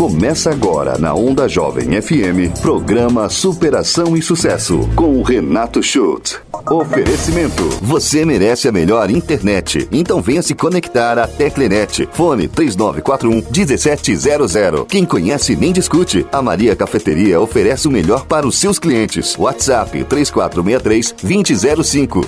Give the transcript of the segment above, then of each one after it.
Começa agora na Onda Jovem FM, programa Superação e Sucesso, com o Renato Schultz. Oferecimento. Você merece a melhor internet. Então venha se conectar à Teclenet. Fone 3941 1700. Quem conhece nem discute. A Maria Cafeteria oferece o melhor para os seus clientes. WhatsApp 3463 2005.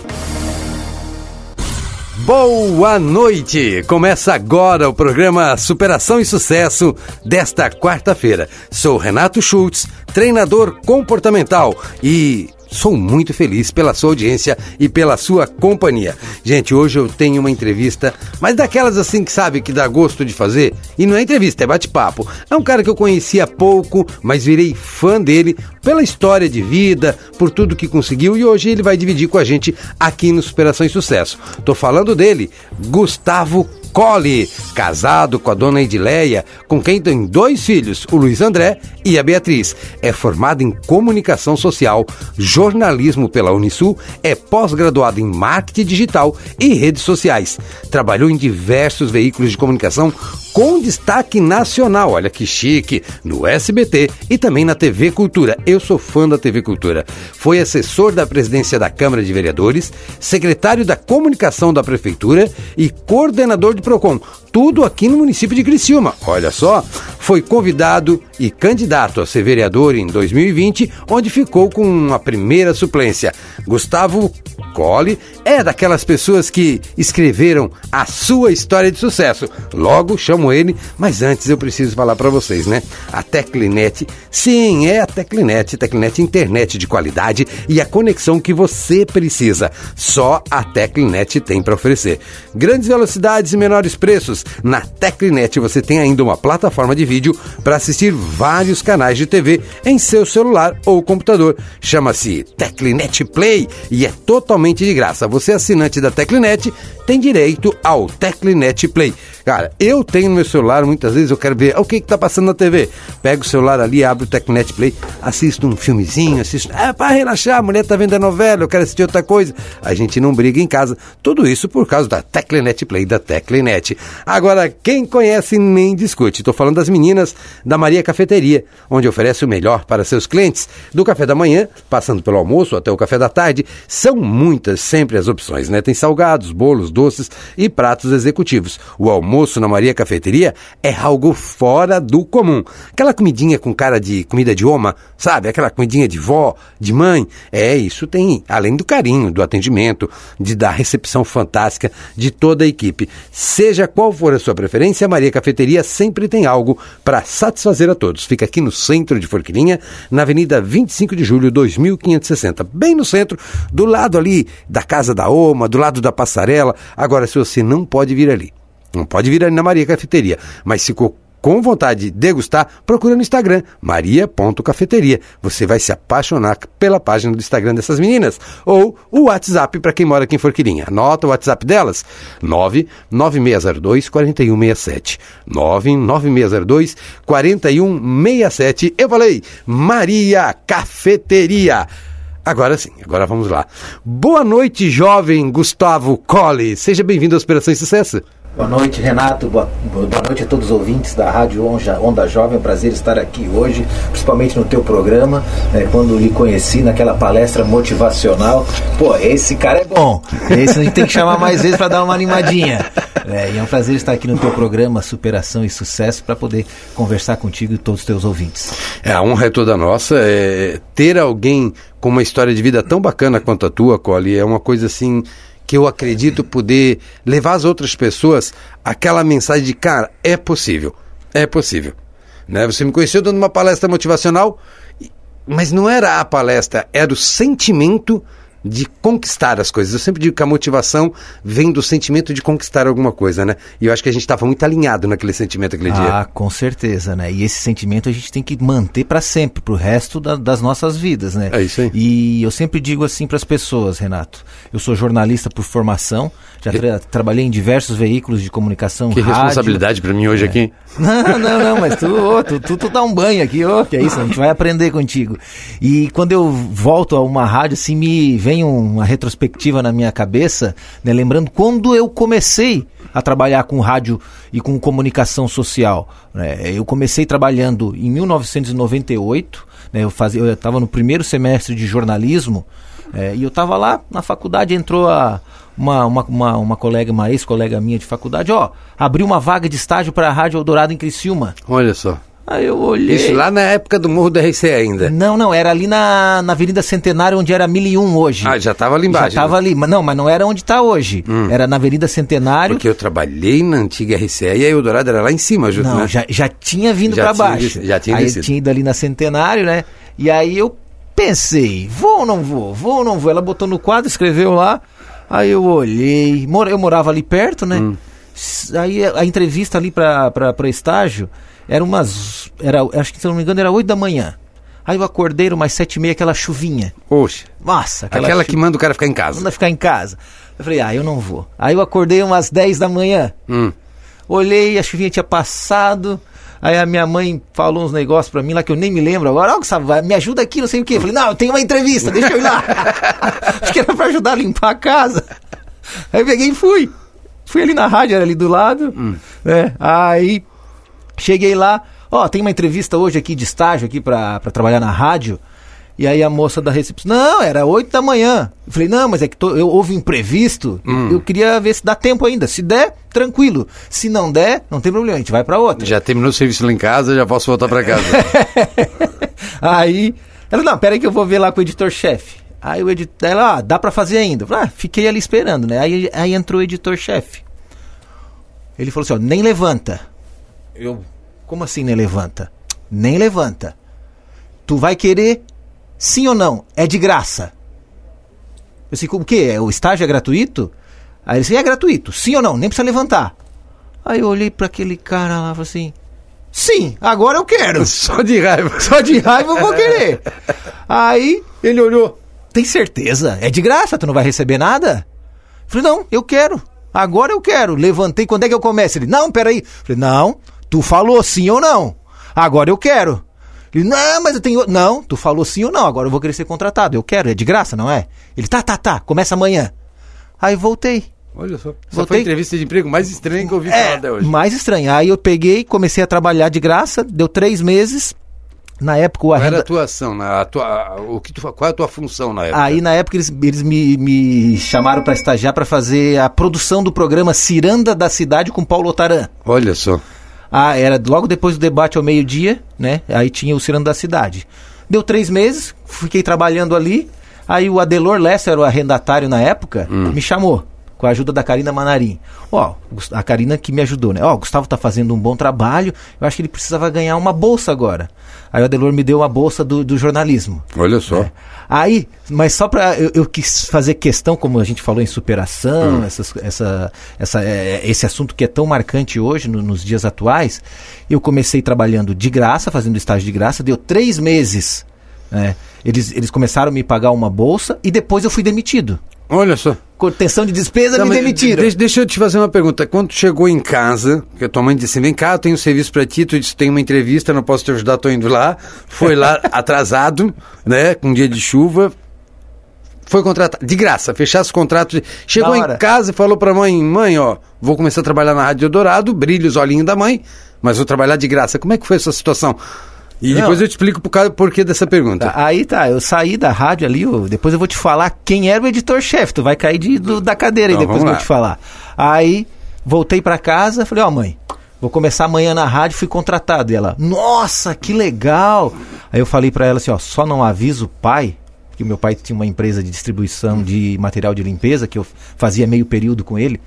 Boa noite! Começa agora o programa Superação e Sucesso desta quarta-feira. Sou Renato Schultz, treinador comportamental e Sou muito feliz pela sua audiência e pela sua companhia. Gente, hoje eu tenho uma entrevista, mas daquelas assim que sabe que dá gosto de fazer. E não é entrevista, é bate-papo. É um cara que eu conhecia pouco, mas virei fã dele pela história de vida, por tudo que conseguiu e hoje ele vai dividir com a gente aqui no Superação e Sucesso. Tô falando dele, Gustavo Colli, casado com a dona Edileia, com quem tem dois filhos, o Luiz André e a Beatriz. É formado em comunicação social, jornalismo pela Unisul, é pós-graduado em marketing digital e redes sociais. Trabalhou em diversos veículos de comunicação com destaque nacional. Olha que chique, no SBT e também na TV Cultura. Eu sou fã da TV Cultura. Foi assessor da presidência da Câmara de Vereadores, secretário da comunicação da prefeitura e coordenador do Procon. Tudo aqui no município de Criciúma. Olha só, foi convidado e candidato a ser vereador em 2020, onde ficou com a primeira suplência. Gustavo Colli é daquelas pessoas que escreveram a sua história de sucesso. Logo chamo ele, mas antes eu preciso falar para vocês, né? A Teclinet, sim, é a Teclinet, Teclinet internet de qualidade e a conexão que você precisa. Só a Teclinet tem para oferecer. Grandes velocidades e menores preços. Na Teclinet você tem ainda uma plataforma de vídeo para assistir vários canais de TV em seu celular ou computador. Chama-se Teclinet Play e é totalmente de graça. Você assinante da Teclinet tem direito ao Teclinet Play. Cara, eu tenho no meu celular, muitas vezes eu quero ver o que está passando na TV. Pego o celular ali, abro o Tecnet Play, assisto um filmezinho, assisto. É para relaxar, a mulher tá vendo a novela, eu quero assistir outra coisa. A gente não briga em casa. Tudo isso por causa da Teclenet Play, da Teclenet. Agora, quem conhece nem discute. Estou falando das meninas da Maria Cafeteria, onde oferece o melhor para seus clientes. Do café da manhã, passando pelo almoço até o café da tarde, são muitas sempre as opções, né? Tem salgados, bolos, doces e pratos executivos. O almoço na Maria Cafeteria é algo fora do comum. Aquela comidinha com cara de comida de oma, sabe? Aquela comidinha de vó, de mãe. É, isso tem, além do carinho, do atendimento, de da recepção fantástica de toda a equipe. Seja qual for a sua preferência, a Maria Cafeteria sempre tem algo para satisfazer a todos. Fica aqui no centro de Forquilinha, na Avenida 25 de Julho, 2560, bem no centro, do lado ali da Casa da Oma, do lado da passarela. Agora, se você não pode vir ali, não pode vir ali na Maria Cafeteria, mas ficou com vontade de degustar, procura no Instagram, maria.cafeteria. Você vai se apaixonar pela página do Instagram dessas meninas. Ou o WhatsApp para quem mora aqui em Forquilinha. Anota o WhatsApp delas, 99602-4167. 99602-4167. Eu falei, Maria Cafeteria. Agora sim, agora vamos lá. Boa noite, jovem Gustavo Colli. Seja bem-vindo à Operação Sucesso. Boa noite, Renato. Boa, boa, noite a todos os ouvintes da Rádio Onda, Onda Jovem. É um prazer estar aqui hoje, principalmente no teu programa. Né, quando lhe conheci naquela palestra motivacional. Pô, esse cara é bom. Esse a gente tem que chamar mais vezes para dar uma animadinha. É, e é um prazer estar aqui no teu programa Superação e Sucesso para poder conversar contigo e todos os teus ouvintes. É, a honra é toda nossa. É, ter alguém com uma história de vida tão bacana quanto a tua, Cole, é uma coisa assim que eu acredito poder levar as outras pessoas aquela mensagem de cara, é possível, é possível. Né? Você me conheceu dando uma palestra motivacional, mas não era a palestra, era o sentimento de conquistar as coisas. Eu sempre digo que a motivação vem do sentimento de conquistar alguma coisa, né? E eu acho que a gente estava muito alinhado naquele sentimento aquele ah, dia. Ah, com certeza, né? E esse sentimento a gente tem que manter para sempre, para o resto da, das nossas vidas, né? É isso aí. E eu sempre digo assim para as pessoas, Renato. Eu sou jornalista por formação, já tra trabalhei em diversos veículos de comunicação. Que rádio. responsabilidade para mim hoje é. aqui. Não, não, não, mas tu, oh, tu, tu, tu, dá um banho aqui, oh, que é isso, a gente vai aprender contigo. E quando eu volto a uma rádio, assim, me vem uma retrospectiva na minha cabeça, né, lembrando quando eu comecei a trabalhar com rádio e com comunicação social. Né? Eu comecei trabalhando em 1998, né, eu fazia, eu estava no primeiro semestre de jornalismo é, e eu estava lá na faculdade, entrou a, uma, uma, uma, uma colega, uma ex-colega minha de faculdade, ó, abriu uma vaga de estágio para a Rádio Eldorado em Criciúma. Olha só. Aí eu olhei. Isso lá na época do Morro do RC ainda. Não, não, era ali na, na Avenida Centenário, onde era 1001 hoje. Ah, já estava ali embaixo. Já estava né? ali, mas não, mas não era onde está hoje. Hum. Era na Avenida Centenário. Porque eu trabalhei na antiga RCE e a Eldorado era lá em cima, junto, Não, né? já, já tinha vindo para baixo. já tinha aí descido. tinha ido ali na Centenário, né? E aí eu pensei, vou ou não vou? Vou ou não vou? Ela botou no quadro, escreveu lá. Aí eu olhei, eu morava ali perto, né? Hum. Aí a entrevista ali para para estágio era umas, era, acho que se eu não me engano era 8 da manhã. Aí eu acordei, umas sete e meia, aquela chuvinha. Poxa, Nossa, aquela, aquela chu- que manda o cara ficar em casa. manda ficar em casa. Eu falei, ah, eu não vou. Aí eu acordei umas 10 da manhã. Hum. Olhei, a chuvinha tinha passado. Aí a minha mãe falou uns negócios pra mim lá que eu nem me lembro agora. Ó, vai, me ajuda aqui, não sei o quê. Eu falei, não, eu tenho uma entrevista, deixa eu ir lá. Acho que era pra ajudar a limpar a casa. Aí peguei e fui. Fui ali na rádio, era ali do lado. né? Aí cheguei lá. Ó, tem uma entrevista hoje aqui de estágio aqui pra, pra trabalhar na rádio. E aí a moça da recepção, não, era 8 da manhã. Eu falei, não, mas é que tô- eu, houve imprevisto, eu queria ver se dá tempo ainda. Se der, tranquilo. Se não der, não tem problema, a gente vai pra outra. Já terminou o serviço lá em casa, já posso voltar pra casa. aí, ela, não, pera aí que eu vou ver lá com o editor-chefe. Aí o editor, ela, ah, dá pra fazer ainda. Eu falei, ah, fiquei ali esperando, né? Aí, aí entrou o editor-chefe. Ele falou assim, ó, nem levanta. Eu, como assim nem levanta? Nem levanta. Tu vai querer, sim ou não? É de graça. Eu disse, o quê? O estágio é gratuito? Aí ele disse, é gratuito, sim ou não? Nem precisa levantar. Aí eu olhei pra aquele cara lá e falei assim, sim, agora eu quero. Só de raiva. Só de raiva eu vou querer. Aí ele olhou. Tem certeza? É de graça, tu não vai receber nada? Falei, não, eu quero. Agora eu quero. Levantei, quando é que eu começo? Ele, não, peraí. Falei, não, tu falou sim ou não. Agora eu quero. Ele, não, mas eu tenho. Não, tu falou sim ou não. Agora eu vou querer ser contratado. Eu quero, é de graça, não é? Ele, tá, tá, tá, começa amanhã. Aí voltei. Olha só. Voltei. foi a entrevista de emprego mais estranha que eu ouvi falar até hoje. mais estranho. Aí eu peguei, comecei a trabalhar de graça, deu três meses. Na época o Qual era arrenda... a atuação? Na, a tua, o que tu, qual é a tua função na época? Aí na época eles, eles me, me chamaram para estagiar para fazer a produção do programa Ciranda da Cidade com Paulo Otaran. Olha só. Ah, era logo depois do debate ao meio-dia, né? Aí tinha o Ciranda da Cidade. Deu três meses, fiquei trabalhando ali. Aí o Adelor Lessa era o arrendatário na época, me chamou. Com a ajuda da Karina Manarim. Ó, a Karina que me ajudou, né? Ó, o Gustavo tá fazendo um bom trabalho, eu acho que ele precisava ganhar uma bolsa agora. Aí o Adelor me deu uma bolsa do, do jornalismo. Olha só. É. Aí, mas só pra. Eu, eu quis fazer questão, como a gente falou em superação, essas- essa, essa, é, esse assunto que é tão marcante hoje, no- nos dias atuais. Eu comecei trabalhando de graça, fazendo estágio de graça, deu três meses. né? Eles, eles começaram a me pagar uma bolsa e depois eu fui demitido. Olha só. Contenção de despesa, Tá, me demitiram. Deixa, deixa eu te fazer uma pergunta. Quando tu chegou em casa, que a tua mãe disse, vem cá, eu tenho um serviço pra ti, tu disse, tem uma entrevista, não posso te ajudar, tô indo lá. Foi lá atrasado, né, com um dia de chuva. Foi contratado, de graça, fechasse o contrato. de- Chegou em casa e falou pra mãe, mãe, ó, vou começar a trabalhar na Rádio Dourado, brilha os olhinhos da mãe, mas vou trabalhar de graça. Como é que foi essa situação? E Não. depois eu te explico por causa- porquê dessa pergunta. Tá, aí tá, eu saí da rádio ali, eu- depois eu vou te falar quem era o editor-chefe, tu vai cair de, do- da cadeira aí Então, depois que eu vou te falar. Aí, voltei pra casa, falei, ó mãe, vou começar amanhã na rádio, fui contratado. E ela, nossa, que legal! Aí eu falei pra ela assim, ó, só não avisa o pai, que meu pai tinha uma empresa de distribuição de material de limpeza, que eu fazia meio período com ele,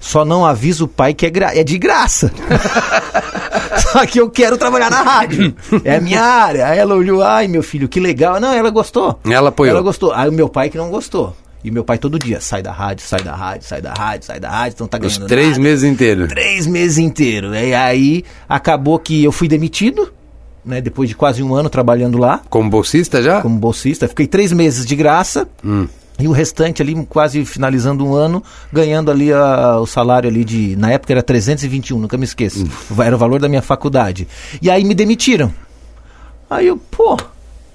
só não avisa o pai que é, gra- é de graça. Só que eu quero trabalhar na rádio. É a minha área. Aí ela olhou, ai meu filho, que legal. Não, ela gostou. Ela apoiou. Ela gostou. Aí o meu pai que não gostou. E meu pai todo dia, sai da rádio, sai da rádio, sai da rádio, sai da rádio, então tá Os ganhando três nada. meses inteiros. Três meses inteiros. E aí acabou que eu fui demitido, né? Depois de quase um ano trabalhando lá, Como bolsista já? como bolsista. Fiquei três meses de graça. Hum. E o restante ali, quase finalizando um ano, ganhando ali a- o salário ali de. Na época era 321, nunca me esqueço. Era o valor da minha faculdade. E aí me demitiram. Aí eu, pô,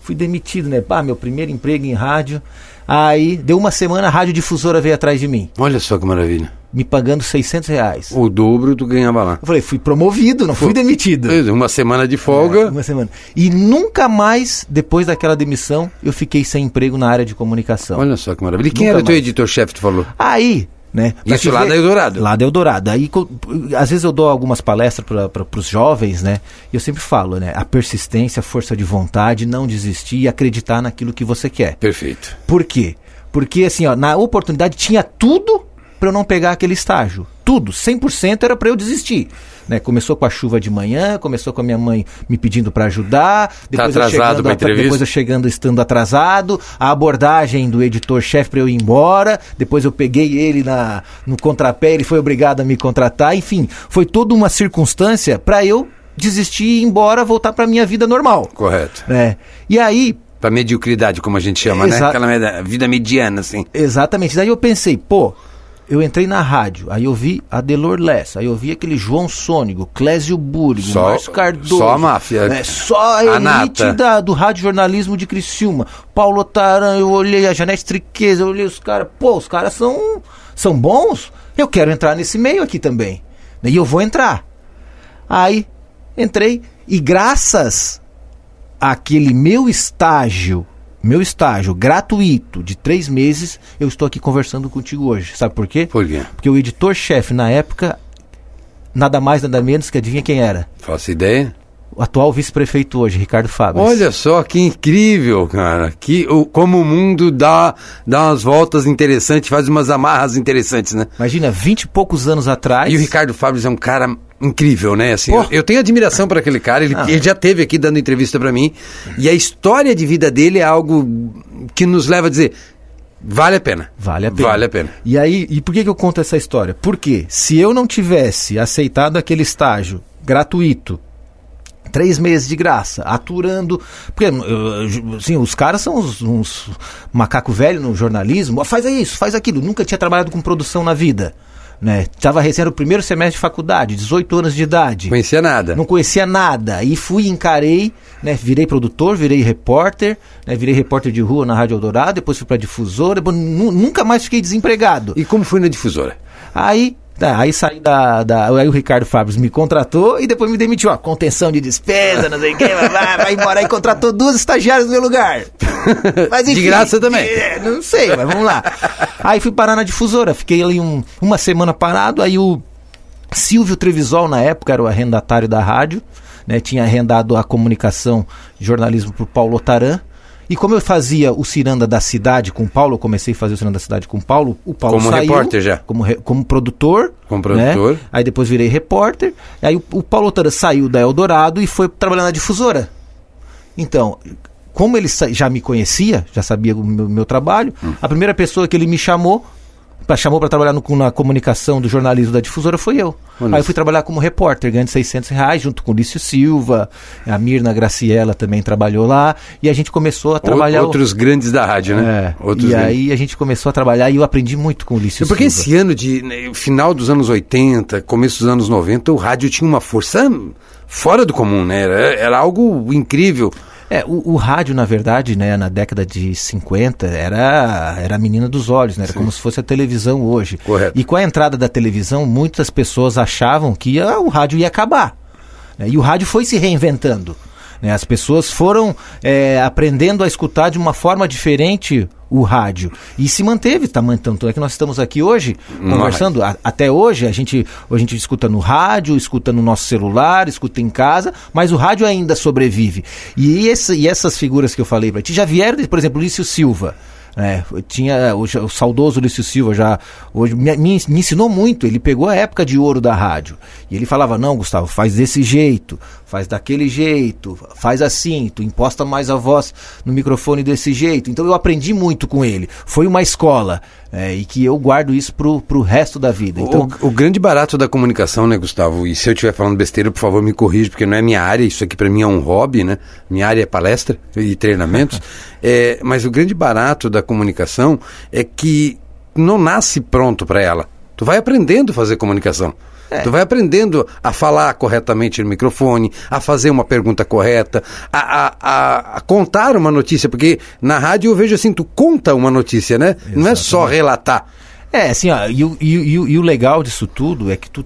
fui demitido, né? Pá, meu primeiro emprego em rádio. Aí, deu uma semana, a rádio difusora veio atrás de mim, Olha só que maravilha. me pagando 600 reais. O dobro tu ganhava lá. Eu falei, fui promovido, não fui demitido. Uma semana de É, folga. uma semana. E nunca mais, depois daquela demissão, eu fiquei sem emprego na área de comunicação. Olha só que maravilha. E quem Nunca era teu mais. editor-chefe, tu falou? Aí, né? Isso lá ver- da Eldorado. Lá da Eldorado. Aí, às vezes eu dou algumas palestras para os jovens, né? E eu sempre falo, né? A persistência, a força de vontade, não desistir e acreditar naquilo que você quer. Perfeito. Por quê? Porque, assim, ó, na oportunidade tinha tudo para eu não pegar aquele estágio. Tudo, 100% era para eu desistir. Né? Começou com a chuva de manhã, começou com a minha mãe me pedindo para ajudar, depois, eu Tá atrasado chegando, entrevista? depois eu chegando estando atrasado, a abordagem do editor-chefe para eu ir embora, depois eu peguei ele na, no contrapé, ele foi obrigado a me contratar, enfim, foi toda uma circunstância para eu desistir e ir embora, voltar para minha vida normal. Correto. Né? E aí, Pra mediocridade, como a gente chama, né? Exato. Aquela meda- vida mediana, assim. Exatamente. Daí eu pensei, pô, eu entrei na rádio, aí eu vi a Delor Lessa, aí eu vi aquele João Sônigo, Clésio Búrigo, Só- Márcio Cardoso. só a máfia. É, só a A elite da, do rádio jornalismo de Criciúma. Paulo Taran, eu olhei a Janete Triqueza, eu olhei os caras, pô, os caras são, são bons, eu quero entrar nesse meio aqui também. E eu vou entrar. Aí, entrei, e graças aquele meu estágio, meu estágio gratuito de três meses, eu estou aqui conversando contigo hoje. Sabe por quê? Por quê? Porque o editor-chefe na época, nada mais, nada menos que adivinha quem era? Faço ideia. O atual vice-prefeito hoje, Ricardo Fabres. Olha só que incrível, cara. Que, o, como o mundo dá, dá umas voltas interessantes, faz umas amarras interessantes, né? Imagina, vinte e poucos anos atrás. E o Ricardo Fabres é um cara incrível, né? Assim, eu, eu tenho admiração por aquele cara. Ele, Ah. ele já teve aqui dando entrevista pra mim. E a história de vida dele é algo que nos leva a dizer: vale a pena. Vale a pena. Vale a pena. E aí, e por que, que eu conto essa história? Porque se eu não tivesse aceitado aquele estágio gratuito, três meses de graça, aturando. Porque assim, os caras são uns, uns macaco velho no jornalismo. "Ó, Faz isso, faz aquilo. Nunca tinha trabalhado com produção na vida. Né? Tava recém o primeiro semestre de faculdade, 18 anos de idade. Conhecia nada. Não conhecia nada. E fui, encarei, né? Virei produtor, virei repórter, né? Virei repórter de rua na Rádio Eldorado, depois fui pra difusora, nunca mais fiquei desempregado. E como foi na difusora? Aí, tá, aí saí da, da. Aí o Ricardo Fabres me contratou e depois me demitiu. Ó, contenção de despesa, não sei o quê, vai, vai, embora. Aí contratou duas estagiárias no meu lugar. Mas, De graça também. é, não sei, mas vamos lá. Aí fui parar na difusora, fiquei ali um- uma semana parado, aí o Silvio Trevisol, na época, era o arrendatário da rádio, né, tinha arrendado a comunicação jornalismo para o Paulo Otaran. E como eu fazia o Ciranda da Cidade com o Paulo, eu comecei a fazer o Ciranda da Cidade com o Paulo, o Paulo Como saiu, repórter já? Como, re- como produtor. Como produtor. né? Aí depois virei repórter. Aí o, o Paulo Otaran saiu da Eldorado e foi trabalhar na difusora. Então, como ele já me conhecia, já sabia o meu, meu trabalho, Hum. a primeira pessoa que ele me chamou, pra, chamou para trabalhar no- na comunicação do jornalismo da difusora foi eu. Olha Aí eu fui trabalhar como repórter, ganhando 600 reais, junto com o Lício Silva, a Mirna Graciela também trabalhou lá, e a gente começou a trabalhar... o- Outros grandes da rádio, né? É, Outros e grandes. aí a gente começou a trabalhar e eu aprendi muito com o Lício Porque Silva. esse ano de né, final dos anos 80, começo dos anos 90, o rádio tinha uma força fora do comum, né? Era, era algo incrível. É, o, o rádio, na verdade, né, na década de 50, era, era a menina dos olhos, né? Era como se fosse a televisão hoje. Correto. E com a entrada da televisão, muitas pessoas achavam que ah, o rádio ia acabar. né? E o rádio foi se reinventando. Né? As pessoas foram é, aprendendo a escutar de uma forma diferente o rádio. E se manteve, tá, tanto é que nós estamos aqui hoje No conversando. A- até hoje, a gente, a gente escuta no rádio, escuta no nosso celular, escuta em casa, mas o rádio ainda sobrevive. E, esse- e essas figuras que eu falei para ti já vieram, por exemplo, Lício Silva. Né? tinha o, o saudoso Lício Silva já hoje me, me, me ensinou muito. Ele pegou a época de ouro da rádio e ele falava: Não, Gustavo, faz desse jeito, faz daquele jeito, faz assim, tu imposta mais a voz no microfone desse jeito. Então eu aprendi muito com ele. Foi uma escola é, e que eu guardo isso pro, pro resto da vida. Então, o, o grande barato da comunicação, né, Gustavo? E se eu estiver falando besteira, por favor, me corrija, porque não é minha área, isso aqui para mim é um hobby, né? Minha área é palestra e treinamentos. é, mas o grande barato da comunicação é que não nasce pronto para ela. Tu vai aprendendo a fazer comunicação. É. Tu vai aprendendo a falar corretamente no microfone, a fazer uma pergunta correta, a, a, a, a contar uma notícia, porque na rádio eu vejo assim, tu conta uma notícia, né? Exatamente. Não é só relatar. É, assim, ó, e, e, e, e o legal disso tudo é que tu,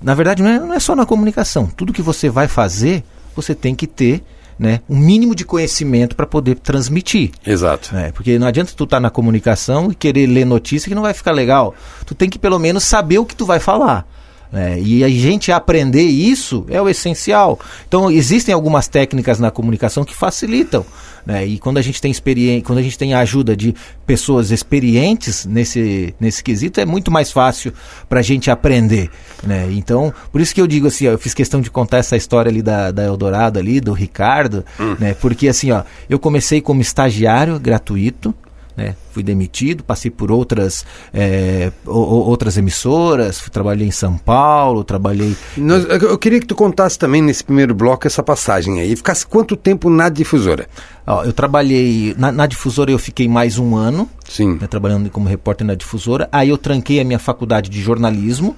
na verdade, não é, não é só na comunicação. Tudo que você vai fazer, você tem que ter né, um mínimo de conhecimento para poder transmitir. Exato. Né? Porque não adianta tu estar tá na comunicação e querer ler notícia que não vai ficar legal. Tu tem que pelo menos saber o que tu vai falar. É, e a gente aprender isso é o essencial. Então, existem algumas técnicas na comunicação que facilitam. Né? E quando a gente tem experiência, quando a gente tem a ajuda de pessoas experientes nesse, nesse quesito, é muito mais fácil para a gente aprender. Né? Então, por isso que eu digo assim, ó, eu fiz questão de contar essa história ali da, da Eldorado ali, do Ricardo, hum. né? Porque assim, ó, eu comecei como estagiário gratuito, né? Fui demitido, passei por outras, é, outras emissoras, trabalhei em São Paulo, trabalhei. Nós, eu queria que tu contasse também nesse primeiro bloco essa passagem aí. Ficasse quanto tempo na difusora? Ó, eu trabalhei. Na, na, difusora eu fiquei mais um ano. Sim. Né, trabalhando como repórter na difusora. Aí eu tranquei a minha faculdade de jornalismo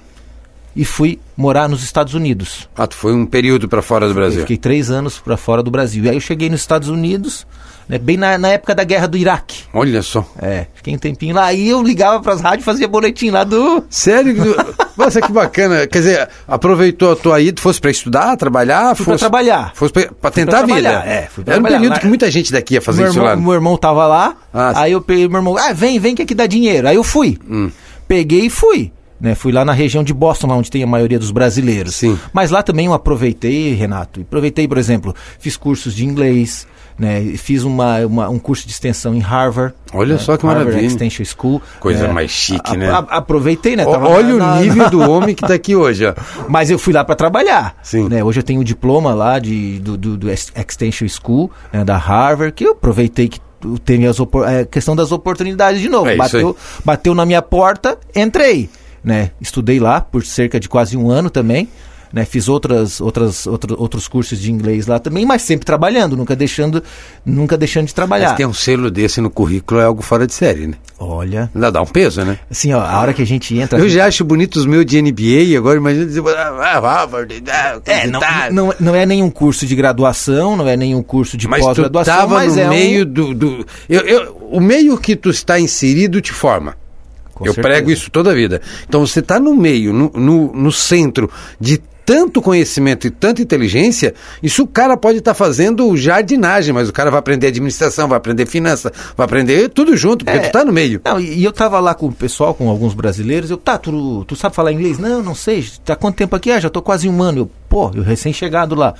e fui morar nos Estados Unidos. Ah, tu foi um período para fora do Brasil? Eu fiquei três anos para fora do Brasil. E aí eu cheguei nos Estados Unidos né, bem na, na, época da guerra do Iraque. Olha só. É, fiquei um tempinho lá. Aí eu ligava para as rádios e fazia boletim lá do. Sério? Nossa, que bacana. Quer dizer, aproveitou a tua ida, fosse para estudar, trabalhar? Fui fosse para trabalhar. Fosse para tentar a vida. É, fui Era um período lá. que muita gente daqui ia fazer meu isso irmão, lá. Meu irmão tava lá, ah, aí eu peguei meu irmão, ah, vem, vem que aqui dá dinheiro. Aí eu fui. Hum. Peguei e fui. Né, fui lá na região de Boston, lá onde tem a maioria dos brasileiros. Sim. Mas lá também eu aproveitei, Renato. Aproveitei, por exemplo, fiz cursos de inglês, né? Fiz uma, uma, um curso de extensão em Harvard. Olha né? só que Harvard maravilha. Extension School. Coisa é, mais chique, a, né? A, aproveitei, né? Olha na, o nível na... do homem que está aqui hoje. Ó. Mas eu fui lá para trabalhar. Sim. Né? Hoje eu tenho o diploma lá de, do, do, do Extension School, né? da Harvard, que eu aproveitei que teve as é, questão das oportunidades de novo. É bateu, bateu na minha porta, entrei. Né? Estudei lá por cerca de quase um ano também né? Fiz outras, outras, outro, outros cursos de inglês lá também, mas sempre trabalhando, nunca deixando, nunca deixando de trabalhar. Mas ter um selo desse no currículo é algo fora de série, né? Olha. Ainda dá um peso, né? Assim, ó, a hora que a gente entra. Eu já acho bonito os meus de NBA, agora imagina dizer, ah, Harvard, ah, é, não, não, não é nenhum curso de graduação, não é nenhum curso de pós-graduação, mas no é meio um... do. do eu, eu, o meio que tu está inserido te forma. Com eu certeza. prego isso toda a vida. Então você está no meio, no, no, no centro de tanto conhecimento e tanta inteligência, isso o cara pode estar tá fazendo jardinagem, mas o cara vai aprender administração, vai aprender finança, vai aprender tudo junto, porque é, tu tá no meio. Não, e eu tava lá com o pessoal, com alguns brasileiros, eu, tá, tu, tu sabe falar inglês? Não, não sei, tá quanto tempo aqui? Ah, já tô quase um ano. Eu, pô, eu recém-chegado lá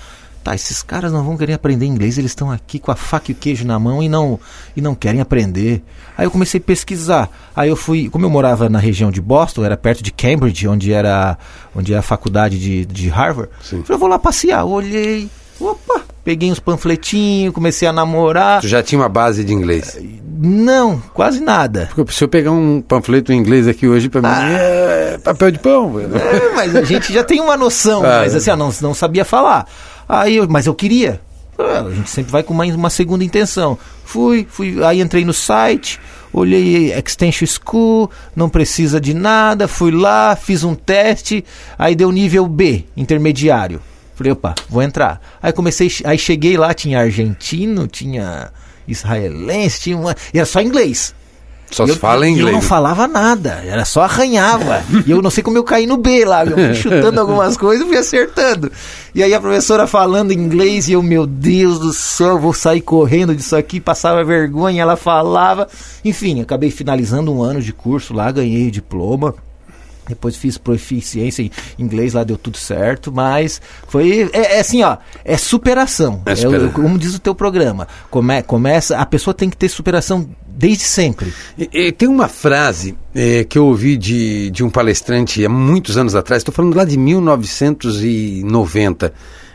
tá, esses caras não vão querer aprender inglês, eles estão aqui com a faca e o queijo na mão e não, e não querem aprender. Aí eu comecei a pesquisar. Aí eu fui, como eu morava na região de Boston, era perto de Cambridge, onde era, onde é a faculdade de, de Harvard. Sim. Eu falei, eu vou lá passear. olhei, opa, peguei uns panfletinhos, comecei a namorar. Tu já tinha uma base de inglês? Não, quase nada. Porque se eu pegar um panfleto em inglês aqui hoje, para ah. mim é papel de pão. É, mas a gente já tem uma noção, ah, mas assim, não, não sabia falar. Aí eu, mas eu queria. Ah, a gente sempre vai com uma, uma segunda intenção. Fui, fui, aí entrei no site, olhei Extension School, não precisa de nada, fui lá, fiz um teste, aí deu nível B, intermediário. Falei, opa, vou entrar. Aí comecei, aí cheguei lá, tinha argentino, tinha israelense, tinha uma, e era só inglês. Só se fala inglês. Eu não falava nada, era só arranhava. e eu não sei como eu caí no B lá, eu fui chutando algumas coisas e fui acertando. E aí a professora falando inglês e eu, meu Deus do céu, vou sair correndo disso aqui, passava vergonha, ela falava. Enfim, acabei finalizando um ano de curso lá, ganhei diploma. Depois fiz proficiência em inglês, lá deu tudo certo, mas foi. É, é assim, ó, é superação. É, é, como diz o teu programa. Come, começa, a pessoa tem que ter superação desde sempre. E, e tem uma frase é, que eu ouvi de, de um palestrante há muitos anos atrás, estou falando lá de 1990,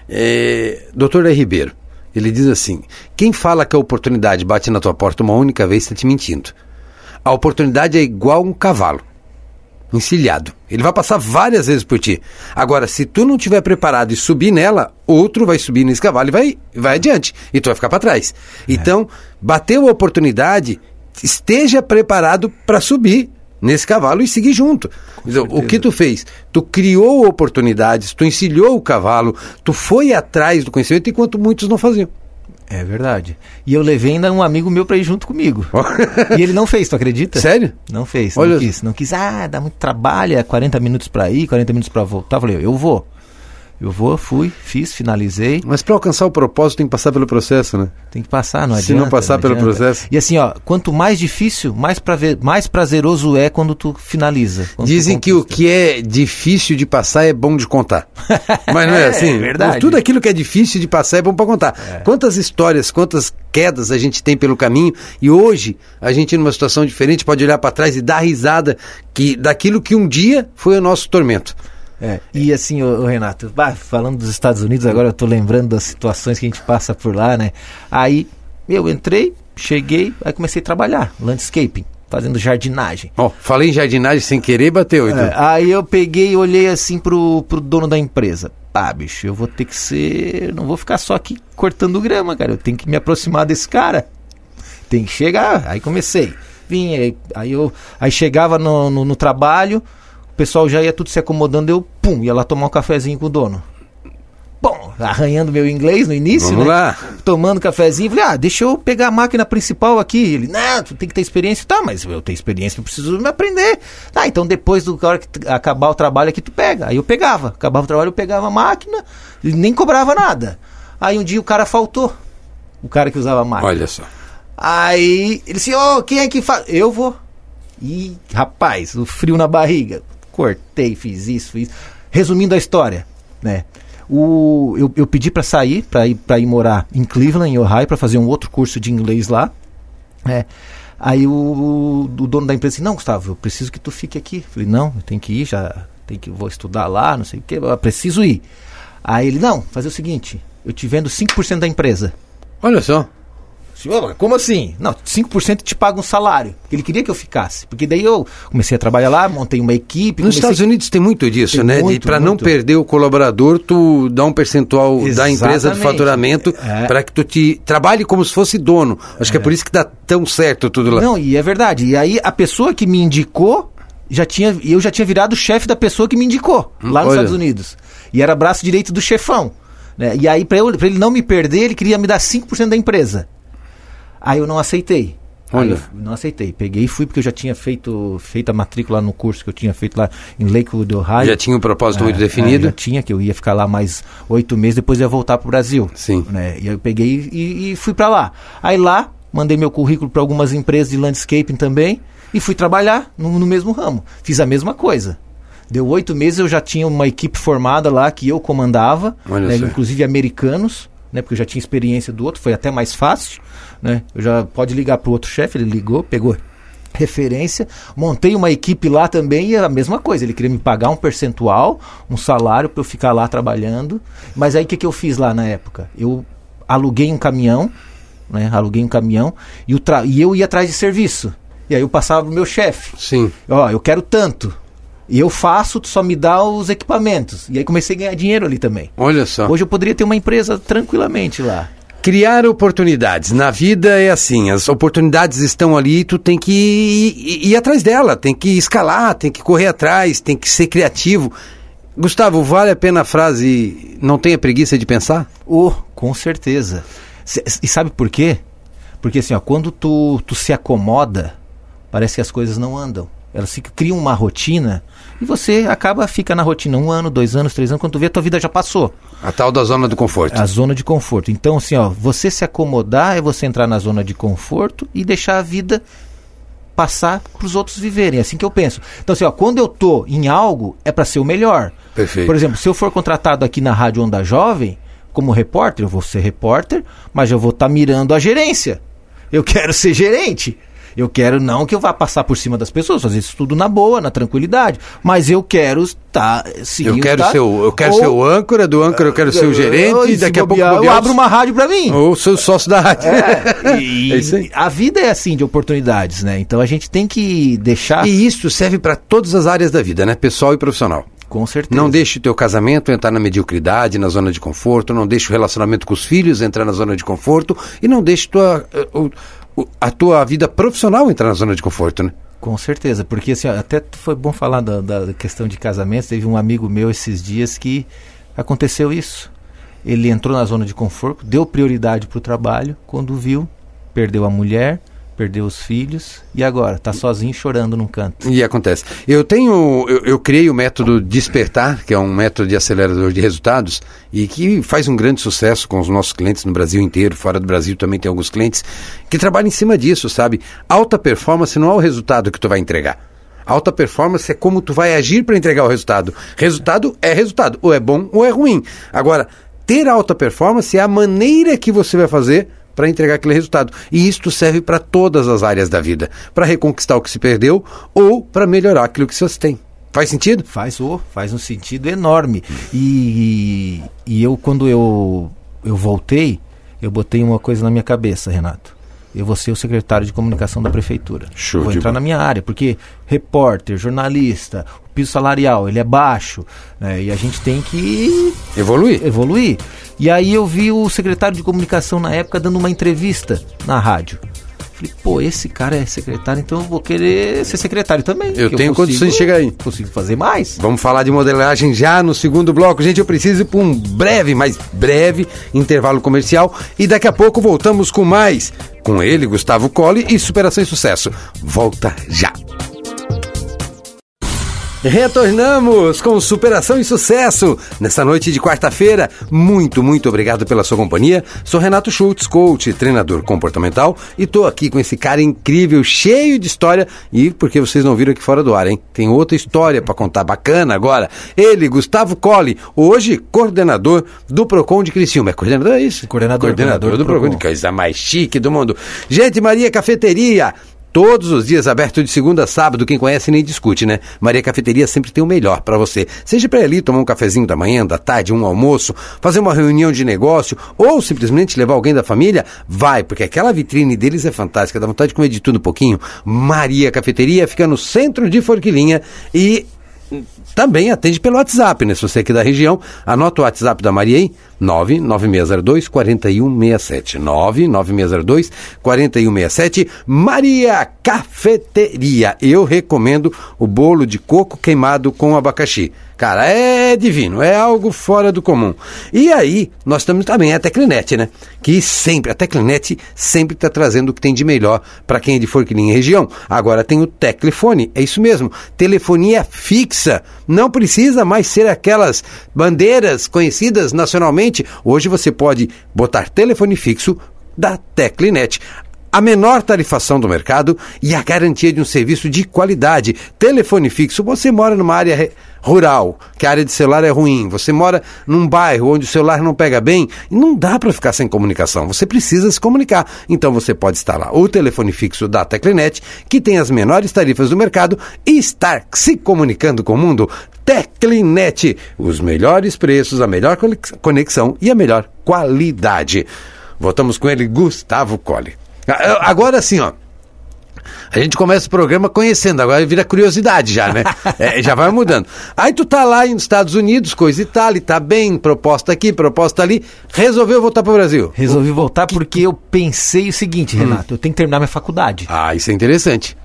é, Dr. R. Ribeiro. Ele diz assim: quem fala que a oportunidade bate na tua porta uma única vez está te mentindo. A oportunidade é igual um cavalo encilhado. Ele vai passar várias vezes por ti. Agora, se tu não tiver preparado e subir nela, outro vai subir nesse cavalo e vai, vai adiante. E tu vai ficar para trás. É. Então, bateu a oportunidade, esteja preparado para subir nesse cavalo e seguir junto. Então, o que tu fez? Tu criou oportunidades, tu encilhou o cavalo, tu foi atrás do conhecimento enquanto muitos não faziam. É verdade. E eu levei ainda um amigo meu para ir junto comigo. e ele não fez, tu acredita? Sério? Não fez, Olha- não quis. Não quis, ah, dá muito trabalho, é 40 minutos para ir, 40 minutos para voltar. Eu falei, eu vou. Eu vou, fui, fiz, finalizei. Mas para alcançar o propósito tem que passar pelo processo, né? Tem que passar, não Se adianta. não passar pelo adianta. processo. E assim, ó, quanto mais difícil, mais, prave- mais prazeroso é quando tu finaliza. quando tu Dizem que o que é difícil de passar é bom de contar. Mas não é É, assim? verdade. Tudo aquilo que é difícil de passar é bom para contar. Quantas histórias, quantas quedas a gente tem pelo caminho e hoje a gente numa situação diferente pode olhar para trás e dar risada que daquilo que um dia foi o nosso tormento. É, e assim, ô, Renato, bah, falando dos Estados Unidos, agora eu tô lembrando das situações que a gente passa por lá, né? Aí eu entrei, cheguei, aí comecei a trabalhar, landscaping, fazendo jardinagem. Ó, falei em jardinagem sem querer, bateu. Então. É, aí eu peguei e olhei assim pro, pro dono da empresa. Pá, bicho, eu vou ter que ser. Não vou ficar só aqui cortando grama, cara. Eu tenho que me aproximar desse cara. Tem que chegar. Aí comecei. Vinha, aí, aí eu. Aí chegava no, no, no trabalho, o pessoal já ia tudo se acomodando, eu, pum, ia lá tomar um cafezinho com o dono. Bom, arranhando meu inglês no início, Vamos né? lá. tomando cafezinho, falei, ah, deixa eu pegar a máquina principal aqui. Ele, não, tu tem que ter experiência. Tá, mas eu tenho experiência, eu preciso me aprender. Ah, então depois do hora que acabar o trabalho aqui, tu pega. Aí eu pegava. Acabava o trabalho, eu pegava a máquina e nem cobrava nada. Aí um dia o cara faltou. O cara que usava a máquina. Olha só. Aí ele disse, ô, quem é que faz? Eu vou. E, rapaz, o frio na barriga. Cortei, fiz isso, fiz. Resumindo a história, né? O, eu, eu pedi para sair, para ir, pra ir morar em Cleveland, em Ohio, para fazer um outro curso de inglês lá. né? Aí o, o dono da empresa disse, não, Gustavo, eu preciso que tu fique aqui. Falei, não, eu tenho que ir, já tenho que, vou estudar lá, não sei o que, eu preciso ir. Aí ele, não, fazer o seguinte, eu te vendo 5% da empresa. Olha só. Como assim? Não, 5% te paga um salário. Ele queria que eu ficasse. Porque daí eu comecei a trabalhar lá, montei uma equipe. Nos comecei- Estados Unidos tem muito disso, Tem né? Para não perder o colaborador, tu dá um percentual da empresa do Exatamente. faturamento É. para que tu te trabalhe como se fosse dono. Acho que é por isso que dá tão certo tudo lá. Não, e é verdade. E aí a pessoa que me indicou, já tinha, eu já tinha virado chefe da pessoa que me indicou, lá nos olha. Estados Unidos. E era braço direito do chefão. Né? E aí, para ele não me perder, ele queria me dar 5% da empresa. Aí eu não aceitei. Olha. não aceitei. Peguei e fui porque eu já tinha feito, feito a matrícula no curso que eu tinha feito lá em Lakewood, Ohio. Já tinha um propósito muito É, definido. é, já tinha, que eu ia ficar lá mais oito meses, depois ia voltar pro Brasil. Sim. Né? E aí eu peguei e, e fui para lá. Aí lá, mandei meu currículo para algumas empresas de landscaping também e fui trabalhar no, no mesmo ramo. Fiz a mesma coisa. Deu oito meses, eu já tinha uma equipe formada lá que eu comandava, né, inclusive americanos, né, porque eu já tinha experiência do outro, foi até mais fácil. Né? Eu já pode ligar pro outro chefe, ele ligou, pegou referência, montei uma equipe lá também e é a mesma coisa, ele queria me pagar um percentual, um salário para eu ficar lá trabalhando. Mas aí o que, que eu fiz lá na época? Eu aluguei um caminhão, né? Aluguei um caminhão e, o tra- e eu ia atrás de serviço. E aí eu passava pro meu chefe. Sim. Ó, eu quero tanto. E eu faço, tu só me dá os equipamentos. E aí comecei a ganhar dinheiro ali também. Olha só. Hoje eu poderia ter uma empresa tranquilamente lá. Criar oportunidades. Na vida é assim, as oportunidades estão ali, tu tem que ir, ir- ir atrás dela, tem que escalar, tem que correr atrás, tem que ser criativo. Gustavo, vale a pena a frase não tenha preguiça de pensar? Oh, com certeza. E sabe por quê? Porque assim, ó, quando tu, tu se acomoda, parece que as coisas não andam. Elas ficam, criam uma rotina e você acaba, fica na rotina um ano, dois anos, três anos, quando tu vê, a tua vida já passou. A tal da zona do conforto. A zona de conforto. Então, assim, ó, você se acomodar é você entrar na zona de conforto e deixar a vida passar para os outros viverem. É assim que eu penso. Então, assim, ó, quando eu tô em algo, é para ser o melhor. Perfeito. Por exemplo, se eu for contratado aqui na Rádio Onda Jovem, como repórter, eu vou ser repórter, mas eu vou estar mirando a gerência. Eu quero ser gerente. Eu quero não que eu vá passar por cima das pessoas, fazer isso tudo na boa, na tranquilidade. Mas eu quero estar. Sim, eu quero estar- ser o, eu quero ou- ser o âncora, do âncora eu quero ser o gerente, ou, e se daqui a pouco bobear, eu abro uma rádio para mim. Ou sou sócio da rádio. E É isso aí. a vida é assim de oportunidades, né? Então a gente tem que deixar. E isso serve para todas as áreas da vida, né? Pessoal e profissional. Com certeza. Não deixe o teu casamento entrar na mediocridade, na zona de conforto, não deixe o relacionamento com os filhos entrar na zona de conforto e não deixe tua, eh, a tua vida profissional entrar na zona de conforto, né? Com certeza, porque assim, até foi bom falar da, da questão de casamento. Teve um amigo meu esses dias que aconteceu isso. Ele entrou na zona de conforto, deu prioridade para o trabalho, quando viu, perdeu a mulher, perdeu os filhos e agora está sozinho chorando num canto. E acontece. Eu tenho, eu, eu, criei o método Despertar, que é um método de acelerador de resultados e que faz um grande sucesso com os nossos clientes no Brasil inteiro, fora do Brasil também tem alguns clientes que trabalham em cima disso, sabe? Alta performance não é o resultado que tu vai entregar. Alta performance é como tu vai agir para entregar o resultado. Resultado é resultado, ou é bom ou é ruim. Agora, ter alta performance é a maneira que você vai fazer para entregar aquele resultado. E isto serve para todas as áreas da vida, para reconquistar o que se perdeu ou para melhorar aquilo que você tem. Faz sentido? Faz, oh, faz um sentido enorme. E, e eu, quando eu, eu voltei, eu botei uma coisa na minha cabeça, Renato eu vou ser o secretário de comunicação da prefeitura. Show vou entrar bom. na minha área, porque repórter, jornalista, o piso salarial, ele é baixo, né? E a gente tem que evoluir. Evoluir. E aí eu vi o secretário de comunicação na época dando uma entrevista na rádio. Falei, pô, esse cara é secretário, então eu vou querer ser secretário também. Eu tenho eu consigo, condições de chegar aí. Consigo fazer mais. Vamos falar de modelagem já no segundo bloco. Gente, eu preciso ir para um breve, mas breve intervalo comercial. E daqui a pouco voltamos com mais. Com ele, Gustavo Colli e Superação e Sucesso. Volta já. Retornamos com superação e sucesso nesta noite de quarta-feira. Muito, muito obrigado pela sua companhia. Sou Renato Schultz, coach, treinador comportamental, e tô aqui com esse cara incrível, cheio de história. E porque vocês não viram aqui fora do ar, hein? Tem outra história para contar bacana agora. Ele, Gustavo Colli, hoje coordenador do Procon de Criciúma. É coordenador é isso? Coordenador, coordenador, coordenador do, do Procon, Procon, coisa mais chique do mundo. Gente, Maria Cafeteria Todos os dias aberto de segunda a sábado, quem conhece nem discute, né? Maria Cafeteria sempre tem o melhor para você. Seja para ali tomar um cafezinho da manhã, da tarde, um almoço, fazer uma reunião de negócio ou simplesmente levar alguém da família, vai, porque aquela vitrine deles é fantástica, dá vontade de comer de tudo um pouquinho. Maria Cafeteria fica no centro de Forquilinha e também atende pelo WhatsApp, né? Se você é aqui da região, anota o WhatsApp da Maria aí, 99602 4167. 99602 4167. Maria Cafeteria. Eu recomendo o bolo de coco queimado com abacaxi. Cara, é divino, é algo fora do comum. E aí, nós temos também a Teclinet, né? Que sempre, a Teclinet sempre está trazendo o que tem de melhor para quem é de Forquilinha região. Agora tem o Teclifone, é isso mesmo, telefonia fixa. Não precisa mais ser aquelas bandeiras conhecidas nacionalmente. Hoje você pode botar telefone fixo da Teclinet a menor tarifação do mercado e a garantia de um serviço de qualidade. Telefone fixo, você mora numa área rural, que a área de celular é ruim, você mora num bairro onde o celular não pega bem, não dá para ficar sem comunicação, você precisa se comunicar. Então você pode instalar o telefone fixo da Teclinet, que tem as menores tarifas do mercado, e estar se comunicando com o mundo. Teclinet, os melhores preços, a melhor conexão e a melhor qualidade. Voltamos com ele, Gustavo Colli. Agora sim, ó. A gente começa o programa conhecendo, agora vira curiosidade já, né? É, já vai mudando. Aí tu tá lá nos Estados Unidos, coisa e tal, e tá bem, proposta aqui, proposta ali, resolveu voltar pro Brasil. Resolvi voltar porque eu pensei o seguinte, hum. Renato, hum. eu tenho que terminar minha faculdade. Ah, isso é interessante.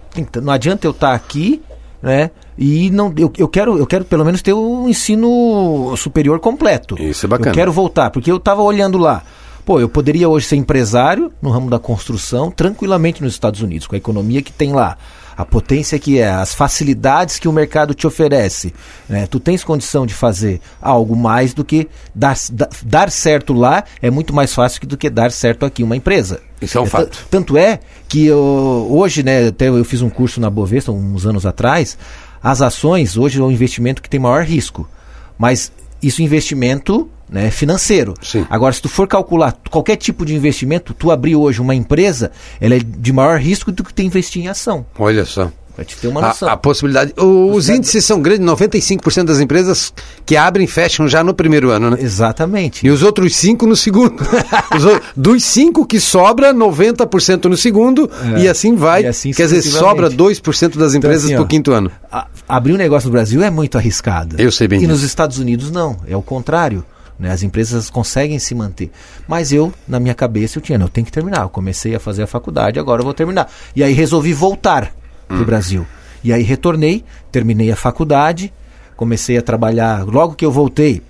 Não adianta eu estar tá aqui, né? E não, eu, eu, quero, eu quero pelo menos ter o um ensino superior completo. Isso é bacana. Eu quero voltar, porque eu estava olhando lá. Pô, eu poderia hoje ser empresário no ramo da construção tranquilamente nos Estados Unidos, com a economia que tem lá, a potência que é, as facilidades que o mercado te oferece. Né? Tu tens condição de fazer algo mais do que dar, dar certo lá é muito mais fácil do que dar certo aqui uma empresa. Isso é um é, fato. Tanto é que eu, hoje, né, até eu fiz um curso na Bovespa uns anos atrás, as ações hoje é o investimento que tem maior risco. Mas isso investimento né, financeiro. Sim. Agora, se tu for calcular qualquer tipo de investimento, tu abrir hoje uma empresa, ela é de maior risco do que tu investir em ação. Olha só. Pra te ter uma noção. A, a possibilidade. Os índices são grandes, 95% das empresas que abrem fecham já no primeiro ano, né? Exatamente. E os outros 5 no segundo. os, dos 5 que sobra, 90% no segundo, é. e assim vai. E assim Quer dizer, sobra 2% das empresas então, assim, pro quinto ano. A, abrir um negócio no Brasil é muito arriscado. Eu sei bem E disso. nos Estados Unidos não, é o contrário. Né? As empresas conseguem se manter. Mas eu, na minha cabeça, eu tinha, não, eu tenho que terminar. Eu comecei a fazer a faculdade, agora eu vou terminar. E aí resolvi voltar. para o Brasil. E aí retornei, terminei a faculdade, comecei a trabalhar. Logo que eu voltei,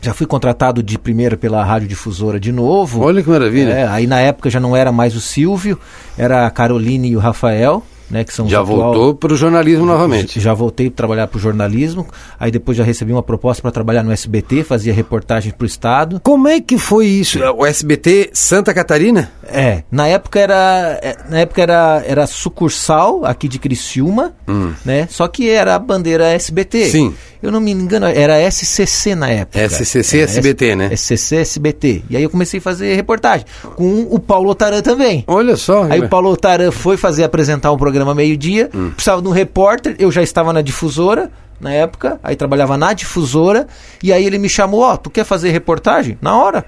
já fui contratado de primeira pela radiodifusora de novo. Olha que maravilha. É, aí na época já não era mais o Silvio, era a Caroline e o Rafael né, que são já atual... voltou para o jornalismo novamente. Já voltei para trabalhar para o jornalismo, aí depois já recebi uma proposta para trabalhar no SBT, fazia reportagem para o Estado. Como é que foi isso? O SBT Santa Catarina? É, na época era, é, na época era, era sucursal aqui de Criciúma, hum. né, só que era a bandeira SBT. Sim. Eu não me engano, era SCC na época. SCC é, SBT, S, né? SCC SBT. E aí eu comecei a fazer reportagem com o Paulo Otaran também. Olha só. Aí o Paulo Otaran foi fazer apresentar um programa meio-dia, hum. precisava de um repórter, eu já estava na difusora na época, aí trabalhava na difusora, e aí ele me chamou, ó, oh, tu quer fazer reportagem? Na hora.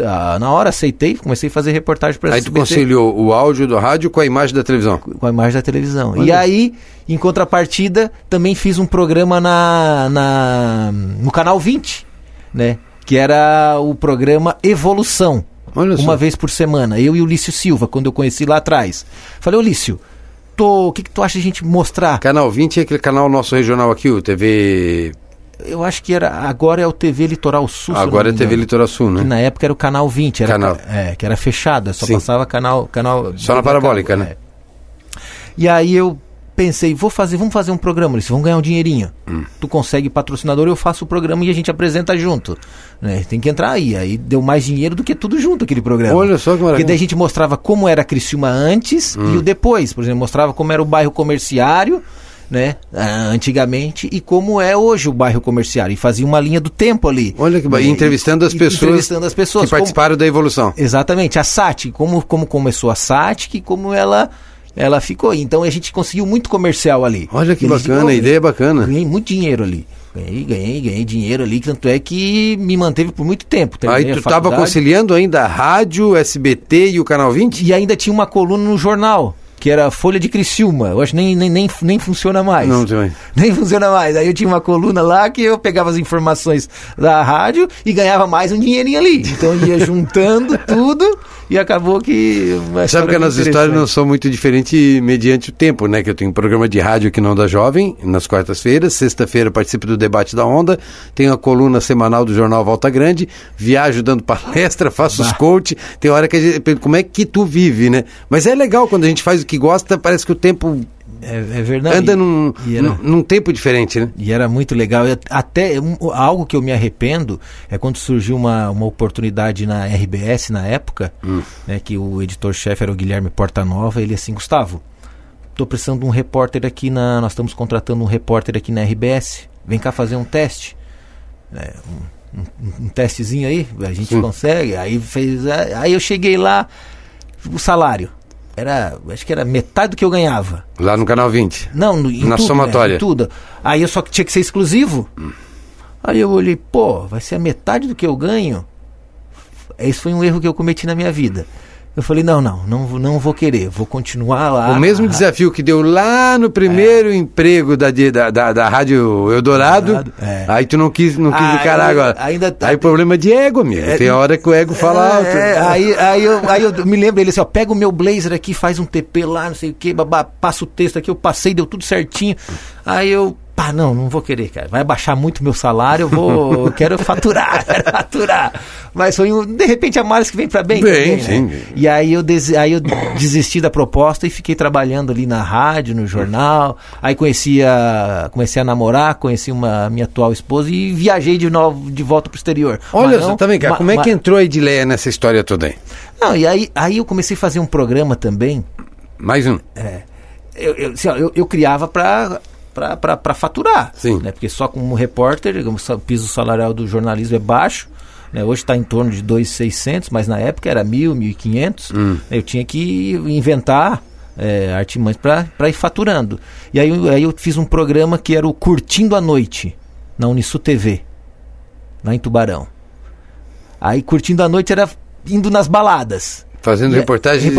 Ah, na hora aceitei, comecei a fazer reportagem para Aí tu conciliou o áudio do rádio com a imagem da televisão. Com a imagem da televisão. Olha. E aí, em contrapartida, também fiz um programa na, na no canal 20, né? Que era o programa Evolução. Olha uma só. vez por semana. Eu e o Lício Silva, quando eu conheci lá atrás. Falei, ô Lício, o que, que tu acha de a gente mostrar? Canal 20 é aquele canal nosso regional aqui, o TV eu acho que era agora é o TV Litoral Sul. Agora é TV Litoral Sul, né? Que na época era o canal 20, era canal. É, que era fechada, só Sim. passava canal canal Só na parabólica, né? É. E aí eu pensei, vou fazer, vamos fazer um programa, eles vão ganhar um dinheirinho. Hum. Tu consegue patrocinador, eu faço o programa e a gente apresenta junto. Né? Tem que entrar aí. Aí deu mais dinheiro do que tudo junto aquele programa. Olha só que maravilha. Porque daí a gente mostrava como era a Criciúma antes hum. e o depois. Por exemplo, mostrava como era o bairro comerciário né, ah, antigamente e como é hoje o bairro comercial e fazia uma linha do tempo ali. Olha que né, entrevistando as pessoas, entrevistando as pessoas que participaram como, da evolução. Exatamente, a SAT, como como começou a SAT e como ela ela ficou. Então a gente conseguiu muito comercial ali. Olha que bacana, a ideia é bacana. Ganhei muito dinheiro ali. Ganhei, ganhei, ganhei dinheiro ali, tanto é que me manteve por muito tempo. Aí tu estava conciliando ainda a rádio, SBT e o Canal 20? E ainda tinha uma coluna no jornal que era Folha de Criciúma. Hoje nem, nem, nem, nem funciona mais. Não, também. Nem funciona mais. Aí eu tinha uma coluna lá que eu pegava as informações da rádio e ganhava mais um dinheirinho ali. Então eu ia juntando tudo e acabou que. Sabe que as nossas histórias não são muito diferentes mediante o tempo, né? Que eu tenho um programa de rádio aqui não da Jovem, nas quartas-feiras. Sexta-feira participo do debate da Onda. Tenho a coluna semanal do jornal Volta Grande. Viajo dando palestra, faço bah. os coach. Tem hora que a gente. Como é que tu vive, né? Mas é legal quando a gente faz o que gosta, parece que o tempo é, é, verdade. Anda num, era, num, tempo diferente, né? E era muito legal. Até algo que eu me arrependo é quando surgiu uma, uma oportunidade na RBS na época, hum. né, que o editor-chefe era o Guilherme Portanova, ele assim, Gustavo, estou precisando de um repórter aqui na. Nós estamos contratando um repórter aqui na RBS. Vem cá fazer um teste. É, um, um, um, testezinho aí, a gente Sim. consegue. Aí fez. Aí eu cheguei lá, o salário era, acho que era metade do que eu ganhava. Lá no canal 20? Não, no, na tudo, somatória. Né, tudo. Aí eu só tinha que ser exclusivo. Hum. Aí eu olhei, pô, vai ser a metade do que eu ganho. Esse foi um erro que eu cometi na minha vida. Eu falei, não, não, não, não vou querer, vou continuar lá. O mesmo desafio que deu lá no primeiro é. emprego da, da, da, da Rádio Eldorado, Eldorado é. aí tu não quis, não quis ah, encarar agora. Ainda tá, aí problema de ego, amigo. É, tem hora que o ego fala é, alto. É, aí, aí, eu, aí eu me lembro ele assim, ó, pega o meu blazer aqui, faz um TP lá, não sei o que, passa o texto aqui, eu passei, deu tudo certinho. Aí eu pá, não, não vou querer, cara. Vai baixar muito meu salário, eu vou, quero faturar, quero faturar. Mas foi um, de repente a males que vem para bem. Bem, também, né? sim. E aí eu, des, aí eu desisti da proposta e fiquei trabalhando ali na rádio, no jornal. Aí conheci a, comecei a namorar, conheci uma minha atual esposa e viajei de novo, de volta pro exterior. Olha, não, também, cara, como é que entrou a Edileia nessa história toda aí? Não, e aí, aí eu comecei a fazer um programa também. Mais um? É. Eu, eu, assim, ó, eu, eu criava para para faturar. Sim. Né? Porque só como repórter, o piso salarial do jornalismo é baixo. Né? Hoje está em torno de 2.600, mas na época era 1.000, 1.500. Hum. Eu tinha que inventar é, artimanhas para ir faturando. E aí, aí eu fiz um programa que era o Curtindo a Noite, na Unisu TV, lá em Tubarão. Aí Curtindo a Noite era indo nas baladas. Fazendo é, reportagem.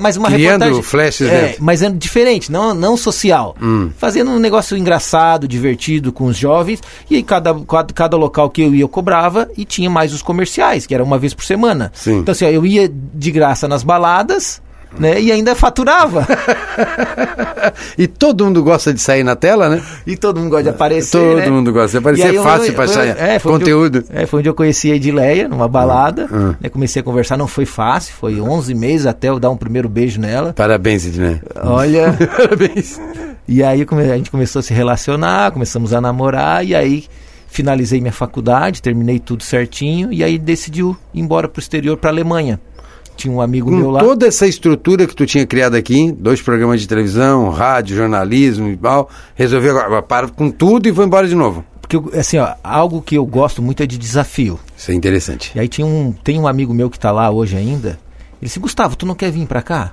mas uma criando reportagem. flashes, é, né? Mas é diferente, não, não social. Hum. Fazendo um negócio engraçado, divertido com os jovens. E aí cada, cada, cada, local que eu ia eu cobrava e tinha mais os comerciais, que era uma vez por semana. Sim. Então assim, ó, eu ia de graça nas baladas. Né? E ainda faturava. e todo mundo gosta de sair na tela, né? E todo mundo gosta de aparecer. Todo né? mundo gosta de aparecer. É fácil para achar é, conteúdo. Eu, é, foi onde eu conheci a Edileia, numa balada. Hum. Né, comecei a conversar, não foi fácil, foi 11 meses até eu dar um primeiro beijo nela. Parabéns, Edileia. Olha. Parabéns. E aí a gente começou a se relacionar, começamos a namorar, e aí finalizei minha faculdade, terminei tudo certinho, e aí decidiu ir embora para o exterior, para a Alemanha tinha um amigo com meu lá. toda essa estrutura que tu tinha criado aqui, dois programas de televisão, rádio, jornalismo e tal, resolveu agora, para com tudo e foi embora de novo. Porque, assim, ó, algo que eu gosto muito é de desafio. Isso é interessante. E aí tinha um, tem um amigo meu que está lá hoje ainda. Ele disse, Gustavo, tu não quer vir para cá?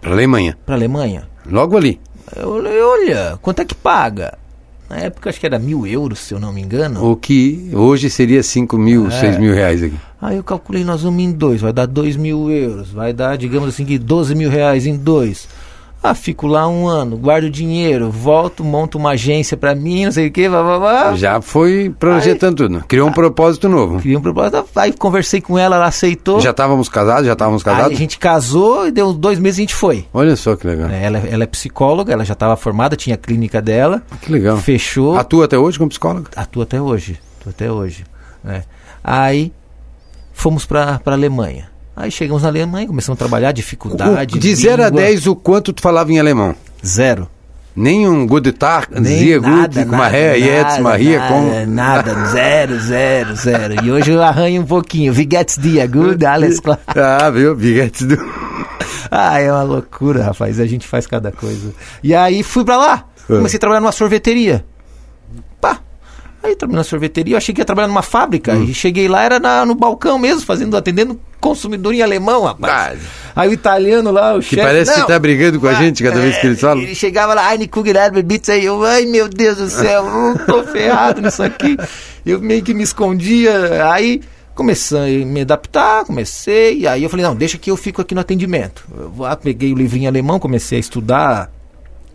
Para Alemanha. Para Alemanha. Logo ali. Eu falei, olha, quanto é que paga? Na época acho que era mil euros, se eu não me engano. O que hoje seria cinco mil, é. seis mil reais aqui. Aí eu calculei, nós vamos em dois, vai dar dois mil euros, vai dar, digamos assim, que 12 mil reais em dois. Ah, fico lá um ano, guardo dinheiro, volto, monto uma agência para mim, não sei o que, blá, blá, blá. Já foi projetando aí, tudo. Criou um propósito novo. Criou um propósito. Aí conversei com ela, ela aceitou. Já estávamos casados, já estávamos casados? Aí a gente casou e deu dois meses e a gente foi. Olha só que legal. Ela, ela é psicóloga, ela já estava formada, tinha a clínica dela. Que legal. Fechou. Atua até hoje como psicóloga? Atua até hoje. Atua até hoje. É. Aí fomos para a Alemanha. Aí chegamos na Alemanha, começamos a trabalhar, dificuldade. O, de 0 a 10, o quanto tu falava em alemão? Zero. Nem um Guten Tag, Zia Gut, Maré, Jetzt, Maria, como... Nada, zero, zero, zero. E hoje eu arranho um pouquinho. Wie geht's dir? Gut, alles klar. Ah, viu? Wie geht's du? Ah, é uma loucura, rapaz. A gente faz cada coisa. E aí fui pra lá. Ah. Comecei a trabalhar numa sorveteria. Pá, Aí trabalhei na sorveteria, eu achei que ia trabalhar numa fábrica. Hum. E cheguei lá, era na, no balcão mesmo, fazendo, atendendo consumidor em alemão, rapaz. Ah. Aí o italiano lá, o chefe. Que parece não, que tá brigando com a gente cada é, vez que eles falam. Ele chegava lá, ai, Kugelad, Bebitz, aí eu, ai meu Deus do céu, tô ferrado nisso aqui. Eu meio que me escondia, aí comecei a me adaptar, comecei, aí eu falei, não, deixa que eu fico aqui no atendimento. Eu peguei o livrinho alemão, comecei a estudar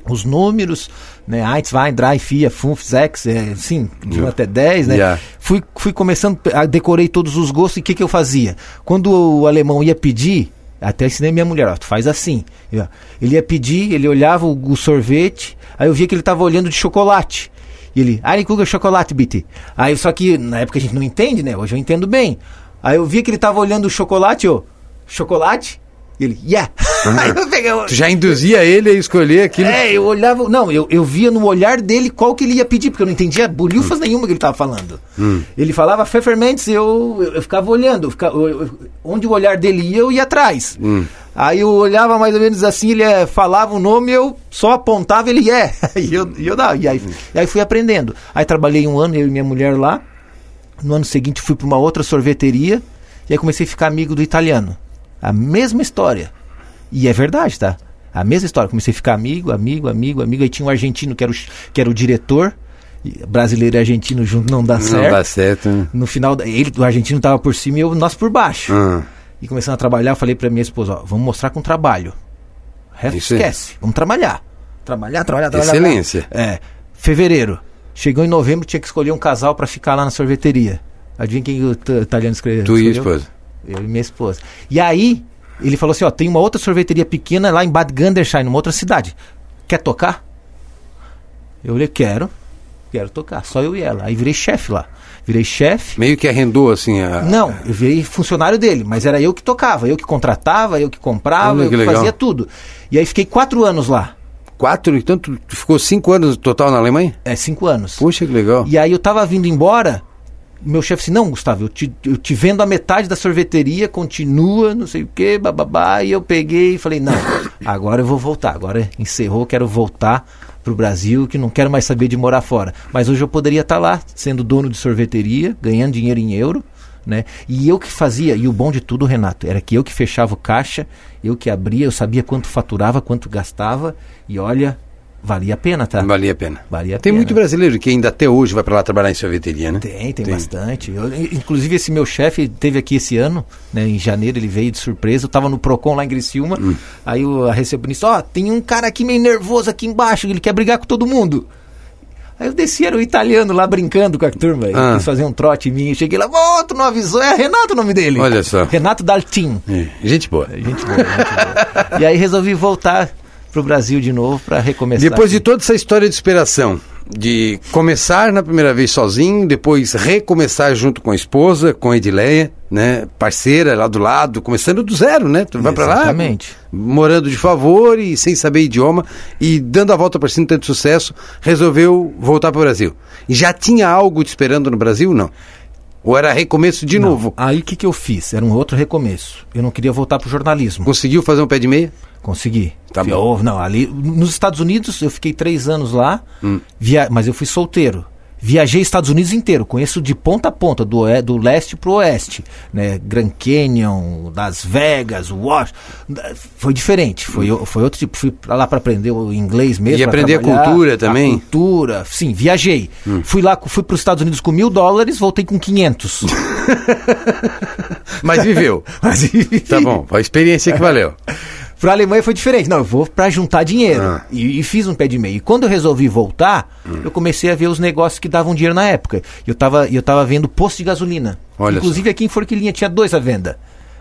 os números, né? 1, 2, 3, 4, 5, 6, é, sim, de 1 até 10, né? Yeah. Fui, fui começando, a, decorei todos os gostos e o que, que eu fazia? Quando o alemão ia pedir, até ensinei minha mulher, ó, tu faz assim. Ele ia pedir, ele olhava o, o sorvete, aí eu via que ele estava olhando de chocolate. E ele, Kuga chocolate, bitte. Aí só que na época a gente não entende, né? Hoje eu entendo bem. Aí eu via que ele estava olhando o chocolate, ó, chocolate, e ele, yeah! Aí eu. Tu já induzia ele a escolher aquilo? É, eu olhava. Não, eu, eu via no olhar dele qual que ele ia pedir, porque eu não entendia bolhufas hum. nenhuma que ele estava falando. Hum. Ele falava Pfefferments, eu, eu, eu ficava olhando. Eu ficava, eu, onde o olhar dele ia, eu ia atrás. Hum. Aí eu olhava mais ou menos assim, ele é, falava o nome, eu só apontava, ele é. e eu, e eu dava. E aí, e aí fui aprendendo. Aí trabalhei um ano, eu e minha mulher lá. No ano seguinte fui para uma outra sorveteria. E aí comecei a ficar amigo do italiano. A mesma história. E é verdade, tá? A mesma história. Comecei a ficar amigo, amigo, amigo, amigo. Aí tinha um argentino que era o, que era o diretor. Brasileiro e argentino junto não dá não certo. Não dá certo. Né? No final, ele, o argentino tava por cima e eu, nós por baixo. Uhum. E começando a trabalhar, eu falei pra minha esposa: ó, vamos mostrar com trabalho. O resto Isso esquece. É. Vamos trabalhar. Trabalhar, trabalhar, trabalhar. Excelência. É. Fevereiro. Chegou em novembro, tinha que escolher um casal para ficar lá na sorveteria. Adivinha quem o italiano escreveu? Tu e a esposa. Eu e minha esposa. E aí, ele falou assim: ó, tem uma outra sorveteria pequena lá em Bad Gandersheim, numa outra cidade. Quer tocar? Eu falei: quero. Quero tocar. Só eu e ela. Aí virei chefe lá. Virei chefe. Meio que arrendou assim a. Não, eu virei funcionário dele, mas era eu que tocava, eu que contratava, eu que comprava, eu que, que fazia tudo. E aí fiquei quatro anos lá. Quatro? Então tu ficou cinco anos total na Alemanha? É, cinco anos. Puxa, que legal. E aí eu tava vindo embora, meu chefe disse, não, Gustavo, eu te, eu te vendo a metade da sorveteria, continua, não sei o que, bababá. E eu peguei e falei, não, agora eu vou voltar. Agora encerrou, quero voltar para o Brasil, que não quero mais saber de morar fora. Mas hoje eu poderia estar tá lá, sendo dono de sorveteria, ganhando dinheiro em euro. Né? E eu que fazia, e o bom de tudo, Renato, era que eu que fechava o caixa, eu que abria, eu sabia quanto faturava, quanto gastava, e olha, Valia a pena, tá? Valia a pena. Valia a tem pena. muito brasileiro que ainda até hoje vai para lá trabalhar em sorveteria, né? Tem, tem, tem. bastante. Eu, inclusive, esse meu chefe teve aqui esse ano, né? Em janeiro ele veio de surpresa. Eu tava no Procon lá em Criciúma. Hum. Aí a recepcionista, ó, oh, tem um cara aqui meio nervoso aqui embaixo, ele quer brigar com todo mundo. Aí eu desci, era o italiano lá brincando com a turma. Ah. quis fazer um trote em mim. Eu cheguei lá, "Ô, tu não avisou? É Renato o nome dele. Olha só. Renato Daltin. É, Gente boa. Gente boa, gente boa. E aí resolvi voltar pro Brasil de novo para recomeçar. Depois de aqui. toda essa história de superação, de começar na primeira vez sozinho, depois recomeçar junto com a esposa, com a Edileia, né, parceira lá do lado, começando do zero, né? Tu vai pra lá, morando de favor e sem saber idioma e dando a volta por cima tanto sucesso, resolveu voltar para o Brasil. E já tinha algo te esperando no Brasil, não? Ou era recomeço de Não, novo? Aí o que, que eu fiz? Era um outro recomeço. Eu não queria voltar pro jornalismo. Conseguiu fazer um pé de meia? Consegui. Tá Fui- bom. oh, não, ali nos Estados Unidos eu fiquei três anos lá, Hum. via, mas eu fui solteiro. Viajei Estados Unidos inteiro, conheço de ponta a ponta, do, oe- do leste pro oeste, né? Grand Canyon, Las Vegas, Washington. Foi diferente, foi, o- foi outro tipo. Fui lá para aprender o inglês mesmo. Hum. E aprender a cultura também? Hum. A cultura, sim, viajei. Fui lá, fui para os Estados Unidos com mil dólares, voltei com 500. Mas viveu. Mas, tá bom, a experiência que valeu. Pra Alemanha foi diferente. Não, eu vou pra juntar dinheiro. Ah. E, e fiz um pé de meia. E quando eu resolvi voltar, eu comecei a ver os negócios que davam dinheiro na época. Eu tava, eu tava vendo posto de gasolina. Olha Inclusive aqui em Forquilinha tinha dois à venda.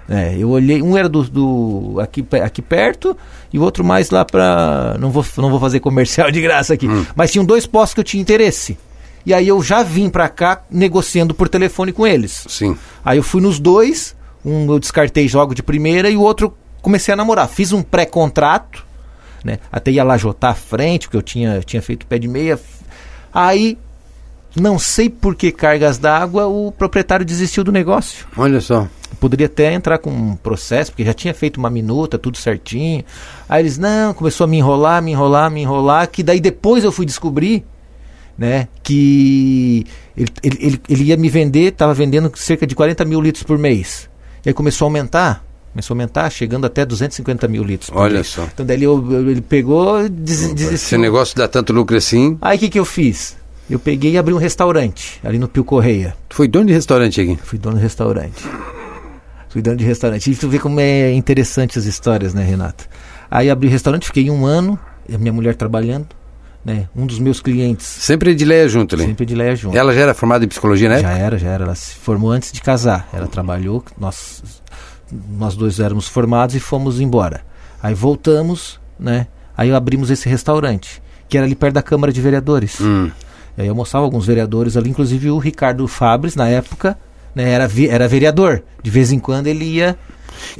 É, eu olhei, um era do, do- aqui, aqui perto e o outro mais lá pra. Não vou, não vou fazer comercial de graça aqui. Hum. Mas tinham dois postos que eu tinha interesse. E aí eu já vim pra cá negociando por telefone com eles. Sim. Aí eu fui nos dois, um eu descartei logo de primeira e o outro comecei a namorar. Fiz um pré-contrato, né? Até ia lá jotar à frente, porque eu tinha, tinha feito pé de meia. Aí, não sei por que cargas d'água, o proprietário desistiu do negócio. Olha só. Poderia até entrar com um processo, porque já tinha feito uma minuta, tudo certinho. Aí eles, não, começou a me enrolar, me enrolar, me enrolar, que daí depois eu fui descobrir, né, que ele, ele, ele, ele ia me vender, estava vendendo cerca de 40 mil litros por mês. E aí começou a aumentar, começou a aumentar, chegando até 250 mil litros Olha mês. só. Então daí eu- ele pegou, des, Esse negócio dá tanto lucro assim. Aí o que, que eu fiz? Eu peguei e abri um restaurante, ali no Pio Correia. Tu foi dono de restaurante aqui. Fui dono de restaurante. Fui dono de restaurante. E tu vê como é interessante as histórias, né, Renato? Aí abri o restaurante, fiquei um ano, a minha mulher trabalhando, né? Um dos meus clientes, Sempre Edileia junto ali. sempre de Leia junto. Ela já era formada em psicologia, né? Já era, já era. Ela se formou antes de casar. Ela trabalhou, nós, nós dois éramos formados e fomos embora. Aí voltamos, né? Aí abrimos esse restaurante, que era ali perto da Câmara de Vereadores. Hum. E aí eu mostrava alguns vereadores ali, inclusive o Ricardo Fabres, na época, né, era, vi- era vereador. De vez em quando ele ia.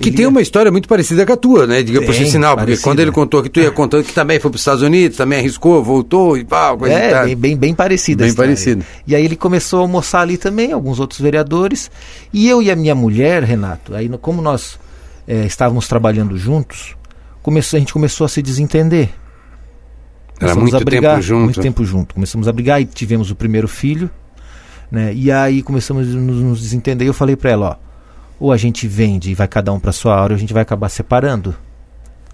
Que ele tem ia- uma história muito parecida com a tua, né? Diga por sinal, porque parecida. quando ele contou que tu ia contando que também foi para os Estados Unidos, também arriscou, voltou e pau, coisa e É, tal. bem, bem, bem parecida. Bem parecido. E aí ele começou a almoçar ali também, alguns outros vereadores. E eu e a minha mulher, Renato, aí como nós eh, estávamos trabalhando juntos, começou, a gente começou a se desentender. Era muito a brigar, tempo junto. Muito tempo junto. Começamos a brigar e tivemos o primeiro filho, né? E aí começamos a nos, nos desentender. E eu falei pra ela, ó, ou a gente vende e vai cada um pra sua hora, ou a gente vai acabar separando.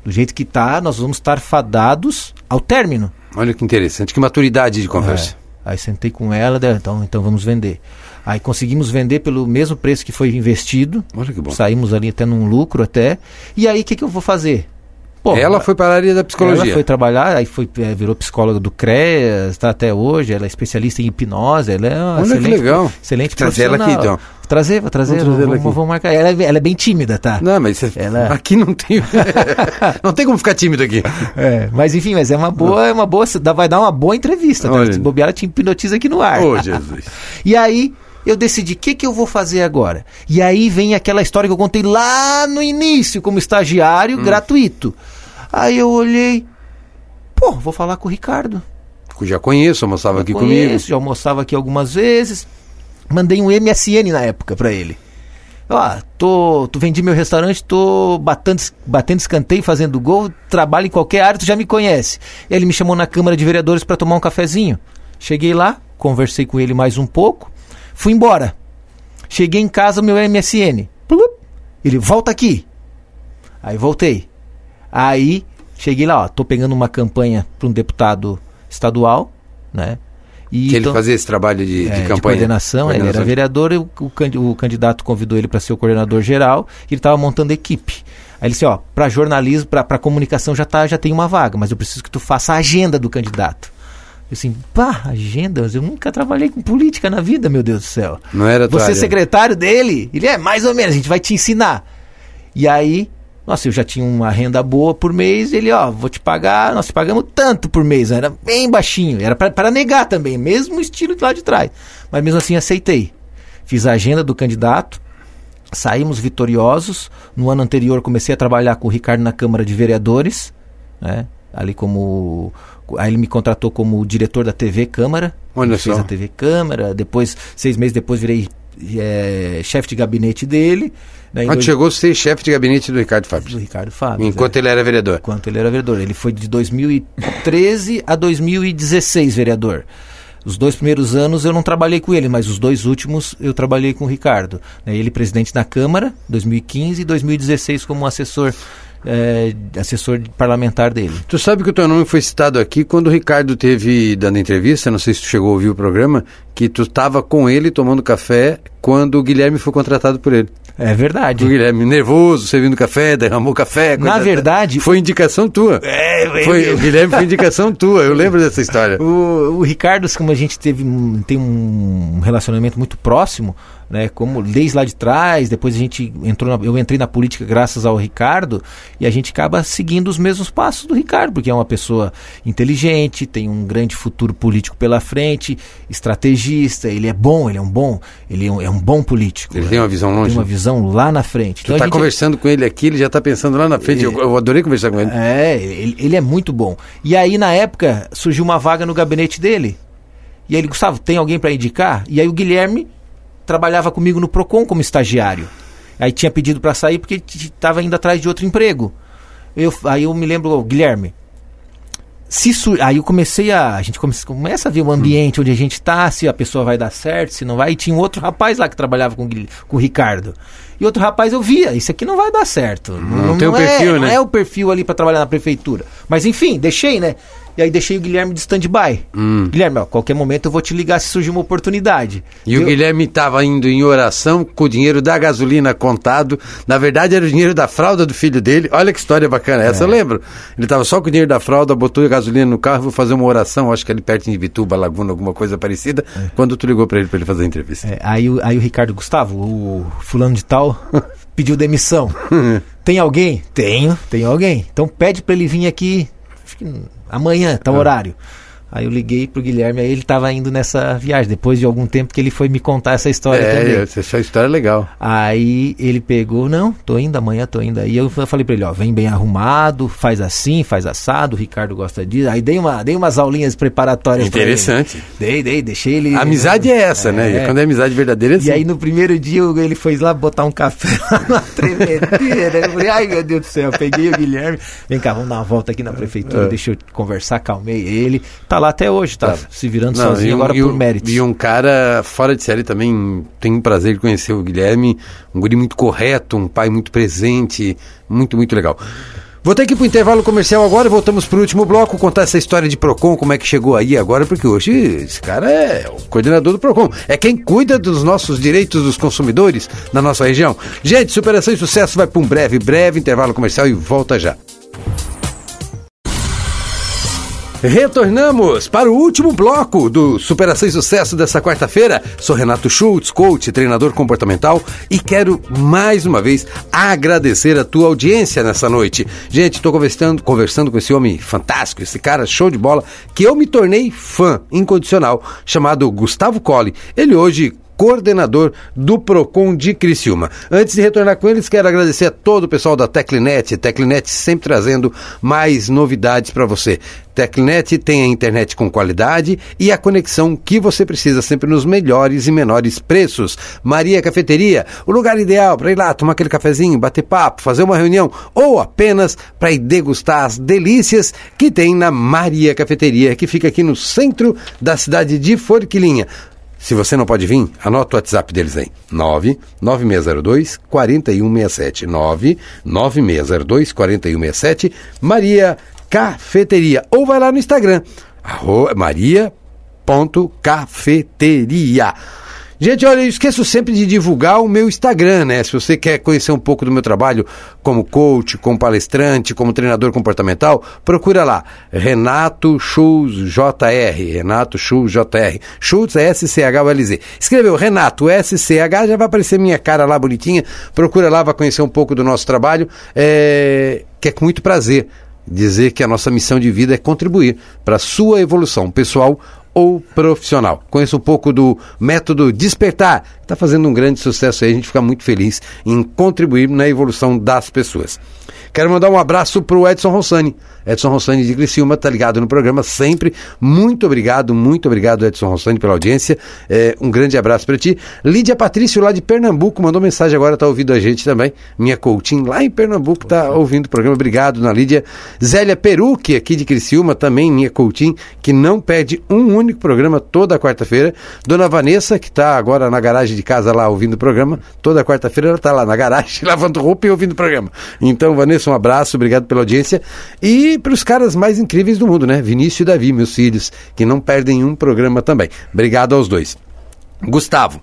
Do jeito que tá, nós vamos estar fadados ao término. Olha que interessante, que maturidade de conversa. É. Aí sentei com ela, então, então vamos vender. Aí conseguimos vender pelo mesmo preço que foi investido. Olha que bom. Saímos ali até num lucro até. E aí o que, que eu vou fazer? Pô, ela foi para a área da psicologia. ela foi trabalhar, aí foi, é, virou psicóloga do CREAS, está até hoje, ela é especialista em hipnose, ela é uma Olha que excelente, legal. excelente Trazer ela aqui, profissional. então. Trazer, vou trazer, Vamos trazer vamos, aqui. vamos marcar. Ela é, ela é bem tímida, tá? Não, mas você- Ela- aqui não tem. não tem como ficar tímido aqui. É, mas enfim, mas é uma boa, é uma boa, vai dar uma boa entrevista. Tá? Se bobear, ela te hipnotiza aqui no ar. Ô, Jesus. E aí eu decidi, o que, que eu vou fazer agora? E aí vem aquela história que eu contei lá no início, como estagiário Hum. gratuito. Aí eu olhei, pô, vou falar com o Ricardo. Eu já conheço, almoçava aqui Conheço, comigo. Já almoçava aqui algumas vezes. Mandei um MSN na época pra ele. Ó, tô, tu vendi meu restaurante, tô batendo, batendo escanteio, fazendo gol, trabalho em qualquer área, tu já me conhece. Ele me chamou na Câmara de Vereadores pra tomar um cafezinho. Cheguei lá, conversei com ele mais um pouco, fui embora. Cheguei em casa, meu MSN. Plup. Ele, volta aqui. Aí voltei. Aí cheguei lá, ó, tô pegando uma campanha para um deputado estadual, né? E Que ele então- fazia esse trabalho de, de é, campanha. coordenação, ele era vereador e o, o candi- o candidato convidou ele para ser o coordenador geral e ele estava montando equipe. Aí ele disse, ó, para jornalismo, para comunicação já tá, já tem uma vaga, mas eu preciso que tu faça a agenda do candidato. assim, pá, agenda, mas eu nunca trabalhei com política na vida, meu Deus do céu. Não era tua Você é secretário dele? Ele é, mais ou menos, a gente vai te ensinar. E aí, nossa, eu já tinha uma renda boa por mês, ele, ó, vou te pagar, nós te pagamos tanto por mês, era bem baixinho, era para negar também, mesmo estilo lá de trás. Mas mesmo assim aceitei. Fiz a agenda do candidato, saímos vitoriosos. No ano anterior comecei a trabalhar com o Ricardo na Câmara de Vereadores, né? Ali como aí ele me contratou como diretor da TV Câmara. Olha Fiz só. a TV Câmara, depois seis meses depois virei eh, chefe de gabinete dele. Em Quando dois- chegou a ser chefe de gabinete do Ricardo do Fábio. Ricardo Fábio. Enquanto ele era vereador. enquanto ele era vereador. Ele foi de 2013 a 2016 vereador. Os dois primeiros anos eu não trabalhei com ele, mas os dois últimos eu trabalhei com o Ricardo. né? Ele presidente da Câmara, 2015 e 2016 como assessor, eh, assessor parlamentar dele. Tu sabe que o teu nome foi citado aqui quando o Ricardo teve dando entrevista, não sei se tu chegou a ouvir o programa, que tu estava com ele tomando café quando o Guilherme foi contratado por ele. É verdade. O Guilherme nervoso, servindo café, derramou café. Na verdade- Foi indicação tua. É, Foi, o Guilherme foi indicação tua, eu lembro dessa história. O, o Ricardo, como a gente teve tem um relacionamento muito próximo, né? Como desde lá de trás, depois a gente entrou, na- eu entrei na política graças ao Ricardo e a gente acaba seguindo os mesmos passos do Ricardo, porque é uma pessoa inteligente, tem um grande futuro político pela frente, estrategista, ele é bom, ele é um bom, ele é um, é um bom político. Ele né? tem uma visão longe. Tem uma visão lá na frente. Tu Então tá gente- conversando com ele aqui, ele já tá pensando lá na frente. Eu, eu adorei conversar com ele. é, ele, ele é muito bom. E aí, na época, surgiu uma vaga no gabinete dele. E aí ele, Gustavo, tem alguém para indicar? E aí o Guilherme trabalhava comigo no Procon como estagiário. Aí tinha pedido para sair porque estava indo atrás de outro emprego. Eu, aí eu me lembro, Guilherme, se su- aí eu comecei a. A gente come- começa a ver o ambiente onde a gente tá, se a pessoa vai dar certo, se não vai. E tinha um outro rapaz lá que trabalhava com, o com o Ricardo. E outro rapaz eu via, isso aqui não vai dar certo. Não tem o é, perfil, não né? é o perfil ali para trabalhar na prefeitura. Mas enfim, deixei, né? E aí deixei o Guilherme de stand-by. Guilherme, ó, qualquer momento eu vou te ligar se surgir uma oportunidade. E o Eu- Guilherme estava indo em oração com o dinheiro da gasolina contado. Na verdade, era o dinheiro da fralda do filho dele. Olha que história bacana. Essa eu lembro. Ele estava só com o dinheiro da fralda, botou a gasolina no carro, vou fazer uma oração, acho que ali perto de Vituba, Laguna, alguma coisa parecida. Quando tu ligou para ele para ele fazer a entrevista. É, aí, o- aí o Ricardo Gustavo, o fulano de tal, pediu demissão. Tem alguém? Tenho, tenho alguém. Então pede pra ele vir aqui, acho que amanhã, tal horário. Aí eu liguei pro Guilherme, aí ele tava indo nessa viagem, depois de algum tempo que ele foi me contar essa história também. É, essa história é legal. Aí ele pegou, não, tô indo amanhã, tô indo. Aí eu falei pra ele, ó, vem bem arrumado, faz assim, faz assado, o Ricardo gosta disso. Aí dei, uma, dei umas aulinhas preparatórias pra ele. Interessante. Dei, dei, deixei ele... A amizade é essa, né? É. Quando é amizade verdadeira, é assim. E aí no primeiro dia eu- ele foi lá botar um café lá na tremedeira. Eu falei, ai meu Deus do céu, peguei o Guilherme. Vem cá, vamos dar uma volta aqui na prefeitura, É. deixa eu conversar, calmei ele. Tá lá até hoje, tá, se virando Não, sozinho um- agora por um- méritos. E um cara fora de série também, tenho o prazer de conhecer o Guilherme, um guri muito correto, um pai muito presente, muito, muito legal. Vou ter que ir pro intervalo comercial agora, voltamos pro último bloco, contar essa história de Procon, como é que chegou aí agora, porque hoje esse cara é o coordenador do Procon, é quem cuida dos nossos direitos dos consumidores na nossa região. Gente, superação e sucesso vai para um breve, breve intervalo comercial e volta já. Retornamos para o último bloco do Superação e Sucesso dessa quarta-feira. Sou Renato Schultz, coach, treinador comportamental e quero mais uma vez agradecer a tua audiência nessa noite. Gente, estou conversando, conversando com esse homem fantástico, esse cara show de bola, que eu me tornei fã incondicional, chamado Gustavo Colli. Ele hoje coordenador do Procon de Criciúma. Antes de retornar com eles, quero agradecer a todo o pessoal da Teclinet. Teclinet sempre trazendo mais novidades para você. Teclinet tem a internet com qualidade e a conexão que você precisa sempre nos melhores e menores preços. Maria Cafeteria, o lugar ideal para ir lá tomar aquele cafezinho, bater papo, fazer uma reunião ou apenas para ir degustar as delícias que tem na Maria Cafeteria, que fica aqui no centro da cidade de Forquilinha. Se você não pode vir, anota o WhatsApp deles aí. 99602 4167. 99602 4167. Maria Cafeteria. Ou vai lá no Instagram. Maria.cafeteria. Gente, olha, eu esqueço sempre de divulgar o meu Instagram, né? Se você quer conhecer um pouco do meu trabalho como coach, como palestrante, como treinador comportamental, procura lá, Renato Schultz JR, Renato Schultz JR. Schultz é S-C-H-U-L-Z. Escreveu Renato S-C-H, já vai aparecer minha cara lá bonitinha. Procura lá, vai conhecer um pouco do nosso trabalho, é... que é com muito prazer dizer que a nossa missão de vida é contribuir para a sua evolução pessoal ou profissional. Conheça um pouco do método Despertar, que está fazendo um grande sucesso aí, a gente fica muito feliz em contribuir na evolução das pessoas. Quero mandar um abraço para o Edson Rossani. Edson Rossani de Criciúma está ligado no programa sempre. Muito obrigado, muito obrigado, Edson Rossani, pela audiência. É, um grande abraço para ti. Lídia Patrício, lá de Pernambuco, mandou mensagem agora, está ouvindo a gente também. Minha coaching lá em Pernambuco está ouvindo o programa. Obrigado, na Lídia. Zélia Peruque, aqui de Criciúma, também minha coaching, que não perde um único programa toda quarta-feira. Dona Vanessa, que está agora na garagem de casa lá ouvindo o programa. Toda quarta-feira ela está lá na garagem, lavando roupa e ouvindo o programa. Então, Vanessa, um abraço, obrigado pela audiência. E para os caras mais incríveis do mundo, né? Vinícius e Davi, meus filhos, que não perdem um programa também. Obrigado aos dois. Gustavo.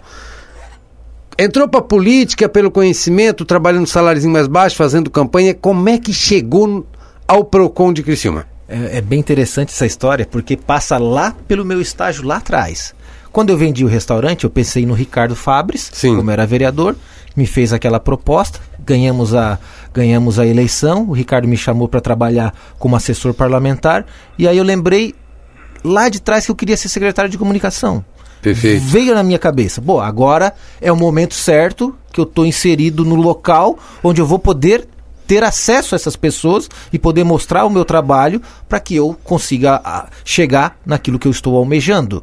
Entrou para política pelo conhecimento, trabalhando salários mais baixo, fazendo campanha. Como é que chegou ao Procon de Criciúma? É, é, bem interessante essa história, porque passa lá pelo meu estágio lá atrás. Quando eu vendi o restaurante, eu pensei no Ricardo Fabres, Sim. como era vereador, me fez aquela proposta, ganhamos a, ganhamos a eleição, o Ricardo me chamou para trabalhar como assessor parlamentar, e aí eu lembrei lá de trás que eu queria ser secretário de comunicação. Perfeito. Veio na minha cabeça, bom, agora é o momento certo que eu estou inserido no local onde eu vou poder ter acesso a essas pessoas e poder mostrar o meu trabalho para que eu consiga a, chegar naquilo que eu estou almejando.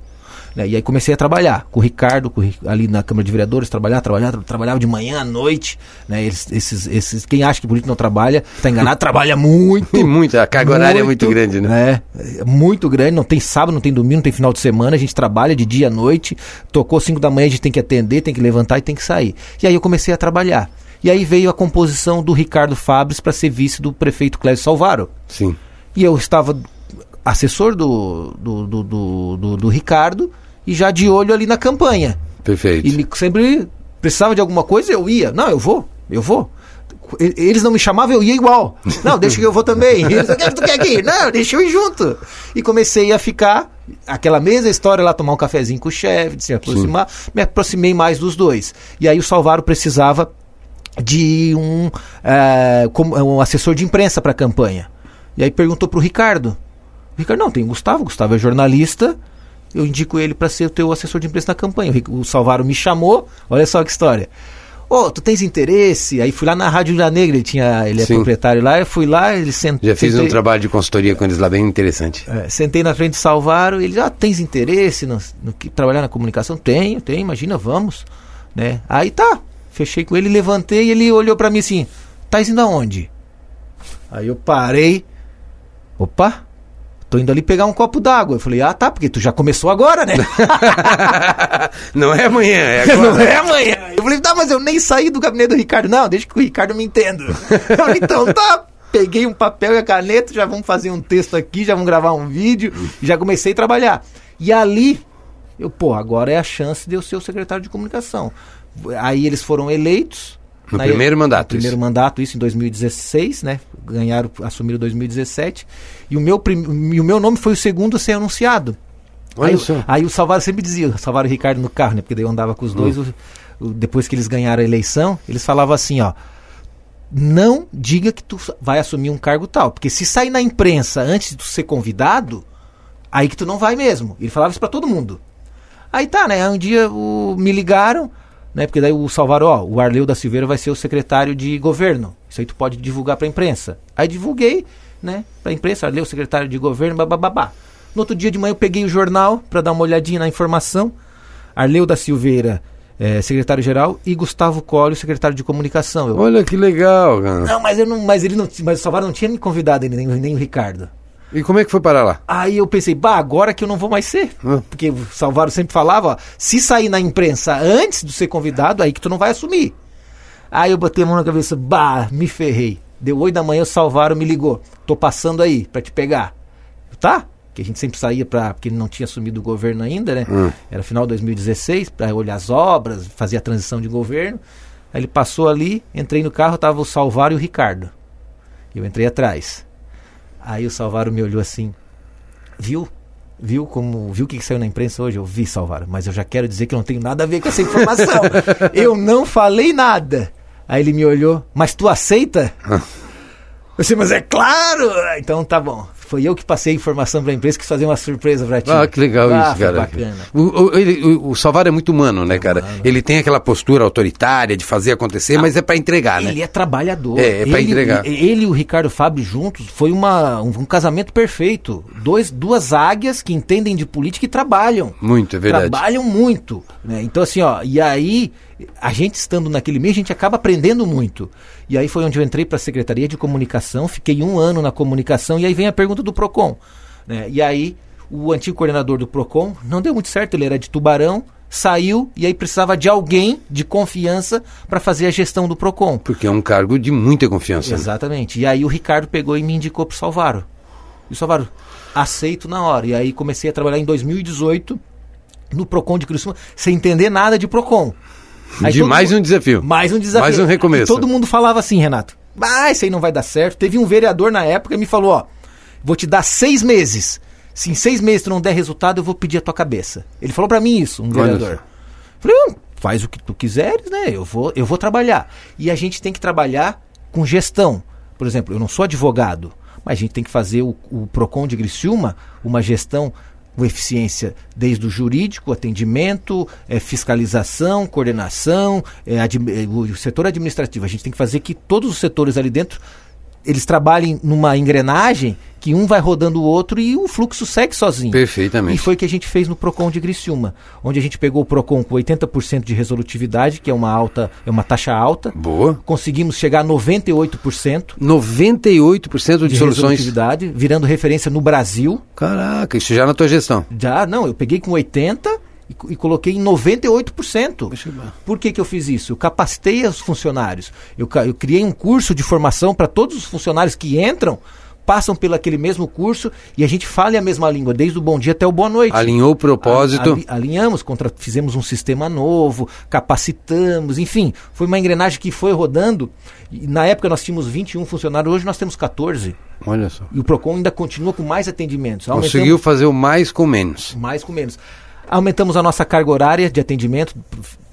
Né? E aí comecei a trabalhar com o Ricardo, com o, ali na Câmara de Vereadores, trabalhar, trabalhar, tra trabalhava de manhã à noite. Né? Eles, esses, esses, quem acha que político não trabalha, está enganado, trabalha muito. muito, a carga horária é muito grande, né? É, muito grande, não tem sábado, não tem domingo, não tem final de semana, a gente trabalha de dia à noite, tocou 5 da manhã, a gente tem que atender, tem que levantar e tem que sair. E aí eu comecei a trabalhar. E aí veio a composição do Ricardo Fabres para ser vice do prefeito Clésio Salvaro. Sim. E eu estava assessor do, do, do, do, do Ricardo e já de olho ali na campanha. Perfeito. E sempre precisava de alguma coisa, eu ia. Não, eu vou, eu vou. Eles não me chamavam, eu ia igual. Não, deixa que eu vou também. Eles, tu quer aqui? Não, deixa eu ir junto. E comecei a ficar, aquela mesma história lá, tomar um cafezinho com o chefe, se aproximar. Sim. Me aproximei mais dos dois. E aí o Salvaro precisava de um, é, um assessor de imprensa para a campanha. E aí perguntou para o Ricardo. Ricardo, não, tem o Gustavo. Gustavo é jornalista. Eu indico ele para ser o teu assessor de imprensa na campanha. O Salvaro me chamou. Olha só que história. Ô, oh, tu tens interesse? Aí fui lá na Rádio Ilha Negra, ele, tinha, ele é Sim. proprietário lá, eu fui lá, ele sentou. Já fiz sentei, um trabalho de consultoria com eles lá, bem interessante. É, sentei na frente do Salvaro, ele, ah, tens interesse no, no, no, trabalhar na comunicação? Tenho, tenho, imagina, vamos. Né? Aí tá, Fechei com ele, levantei e ele olhou para mim assim: Tá indo aonde? Aí eu parei. Opa, tô indo ali pegar um copo d'água. Eu falei, ah, tá, porque tu já começou agora, né? Não é amanhã, é agora. Não é amanhã. Eu falei, tá, mas eu nem saí do gabinete do Ricardo. Não, deixa que o Ricardo me entenda. Eu falei, então tá. Peguei um papel e a caneta, já vamos fazer um texto aqui, já vamos gravar um vídeo. Já comecei a trabalhar. E ali, eu, pô, agora é a chance de eu ser o secretário de comunicação. Aí eles foram eleitos. No primeiro mandato. No primeiro isso. mandato, isso em 2016, né? Ganharam, assumiram em 2017. E o, meu prim... e o meu nome foi o segundo a ser anunciado. Olha aí, só. aí o Salvador sempre dizia, Salvador e Ricardo no carro, né? Porque daí eu andava com os dois. Hum. O, o, depois que eles ganharam a eleição, eles falavam assim, ó. Não diga que tu vai assumir um cargo tal. Porque se sair na imprensa antes de tu ser convidado, aí que tu não vai mesmo. Ele falava isso para todo mundo. Aí tá, né? Um dia o, me ligaram né? Porque daí o Salvador, ó, o Arleu da Silveira vai ser o secretário de governo. Isso aí tu pode divulgar para a imprensa. Aí divulguei, né, para a imprensa, Arleu secretário de governo, bababá. No outro dia de manhã eu peguei o jornal para dar uma olhadinha na informação. Arleu da Silveira, é, secretário-geral, e Gustavo Collio, secretário de comunicação. Eu, Olha que legal, cara. Não, mas eu não, mas ele não, mas o Salvador não tinha me convidado ainda, nem, nem o Ricardo. E como é que foi parar lá? Aí eu pensei, bah, agora que eu não vou mais ser. Ah. Porque o Salvaro sempre falava, ó, se sair na imprensa antes de ser convidado, aí que tu não vai assumir. Aí eu botei a mão na cabeça, bah, me ferrei. Deu oito da manhã, o Salvaro me ligou. Tô passando aí pra te pegar. Tá? que a gente sempre saía para porque ele não tinha assumido o governo ainda, né? Hum. Era final de 2016 para olhar as obras, fazer a transição de governo. Aí ele passou ali, entrei no carro, tava o Salvário e o Ricardo. Eu entrei atrás. Aí o Salvário me olhou assim, viu? Viu como viu o que, saiu na imprensa hoje? Eu vi, Salvário, mas eu já quero dizer que eu não tenho nada a ver com essa informação. eu não falei nada. Aí ele me olhou, mas tu aceita? Eu disse, mas é claro! Então tá bom. Foi eu que passei a informação pra imprensa, quis fazer uma surpresa pra ti. Ah, que legal Ah, isso, cara. bacana. O, o, ele- o, o Salvador é muito humano, né, cara? Ele tem aquela postura autoritária de fazer acontecer, mas é pra entregar, né? Ele é trabalhador. É, é ele, entregar. Ele e o Ricardo Fábio juntos foi uma, um, um casamento perfeito. Dois, duas águias que entendem de política e trabalham. Muito, é verdade. Trabalham muito. né? Então, assim, ó, e aí, a gente estando naquele meio, a gente acaba aprendendo muito. E aí foi onde eu entrei para a Secretaria de Comunicação, fiquei um ano na comunicação, e aí vem a pergunta do PROCON. né? E aí, o antigo coordenador do PROCON não deu muito certo, ele era de Tubarão, saiu, e aí precisava de alguém de confiança para fazer a gestão do PROCON. Porque é um cargo de muita confiança. né? Exatamente. E aí o Ricardo pegou e me indicou pro Salvaro. E o Salvaro, aceito na hora. E aí comecei a trabalhar em 2018 no Procon de Criciúma, sem entender nada de Procon. Aí De mais mundo- um desafio. Mais um desafio. Mais um recomeço. E todo mundo falava assim, Renato. Ah, isso aí não vai dar certo. Teve um vereador na época que me falou, ó, vou te dar seis meses. Se em seis meses tu não der resultado, eu vou pedir a tua cabeça. Ele falou pra mim isso, um vereador. Falei, "Hum, faz o que tu quiseres, né? Eu vou, eu vou trabalhar. E a gente tem que trabalhar com gestão. Por exemplo, eu não sou advogado, mas a gente tem que fazer o, o PROCON de Criciúma uma gestão com eficiência desde o jurídico, atendimento, eh, fiscalização, coordenação, admi- eh, o setor administrativo. A gente tem que fazer que todos os setores ali dentro eles trabalhem numa engrenagem que um vai rodando o outro e o fluxo segue sozinho. Perfeitamente. E foi o que a gente fez no Procon de Criciúma, onde a gente pegou o Procon com 80% de resolutividade, que é uma alta, é uma taxa alta. Boa. Conseguimos chegar a 98% 98% de de soluções. resolutividade, virando referência no Brasil. Caraca, isso já na tua gestão. Já, não, eu peguei com 80 e, e coloquei em 98%. Por que, que eu fiz isso? Eu capacitei os funcionários. Eu, eu criei um curso de formação para todos os funcionários que entram, passam pelo aquele mesmo curso e a gente fale a mesma língua, desde o bom dia até o boa noite. Alinhou o propósito. Ali- alinhamos, contra, fizemos um sistema novo, capacitamos, enfim, foi uma engrenagem que foi rodando. E na época nós tínhamos 21 funcionários, hoje nós temos 14. Olha só. E o Procon ainda continua com mais atendimentos. Conseguiu fazer o mais com menos. mais com menos. Aumentamos a nossa carga horária de atendimento,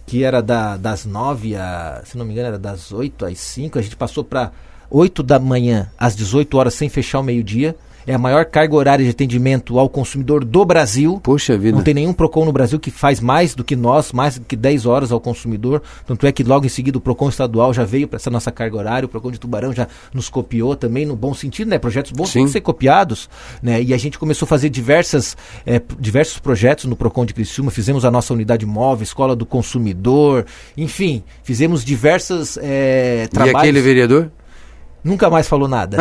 que era da- das 9 a, se não me engano, era das 8 às 5, a gente passou para 8 da manhã às 18 horas sem fechar o meio-dia. É a maior carga horária de atendimento ao consumidor do Brasil. Poxa vida. Não tem nenhum PROCON no Brasil que faz mais do que nós, mais do que 10 horas ao consumidor. Tanto é que logo em seguida o PROCON estadual já veio para essa nossa carga horária, o PROCON de Tubarão já nos copiou também, no bom sentido, né? Projetos bons têm que ser copiados, né? E a gente começou a fazer diversas, p- diversos projetos no PROCON de Criciúma, fizemos a nossa unidade móvel, escola do consumidor, enfim, fizemos diversas E trabalhos. aquele vereador? Nunca mais falou nada.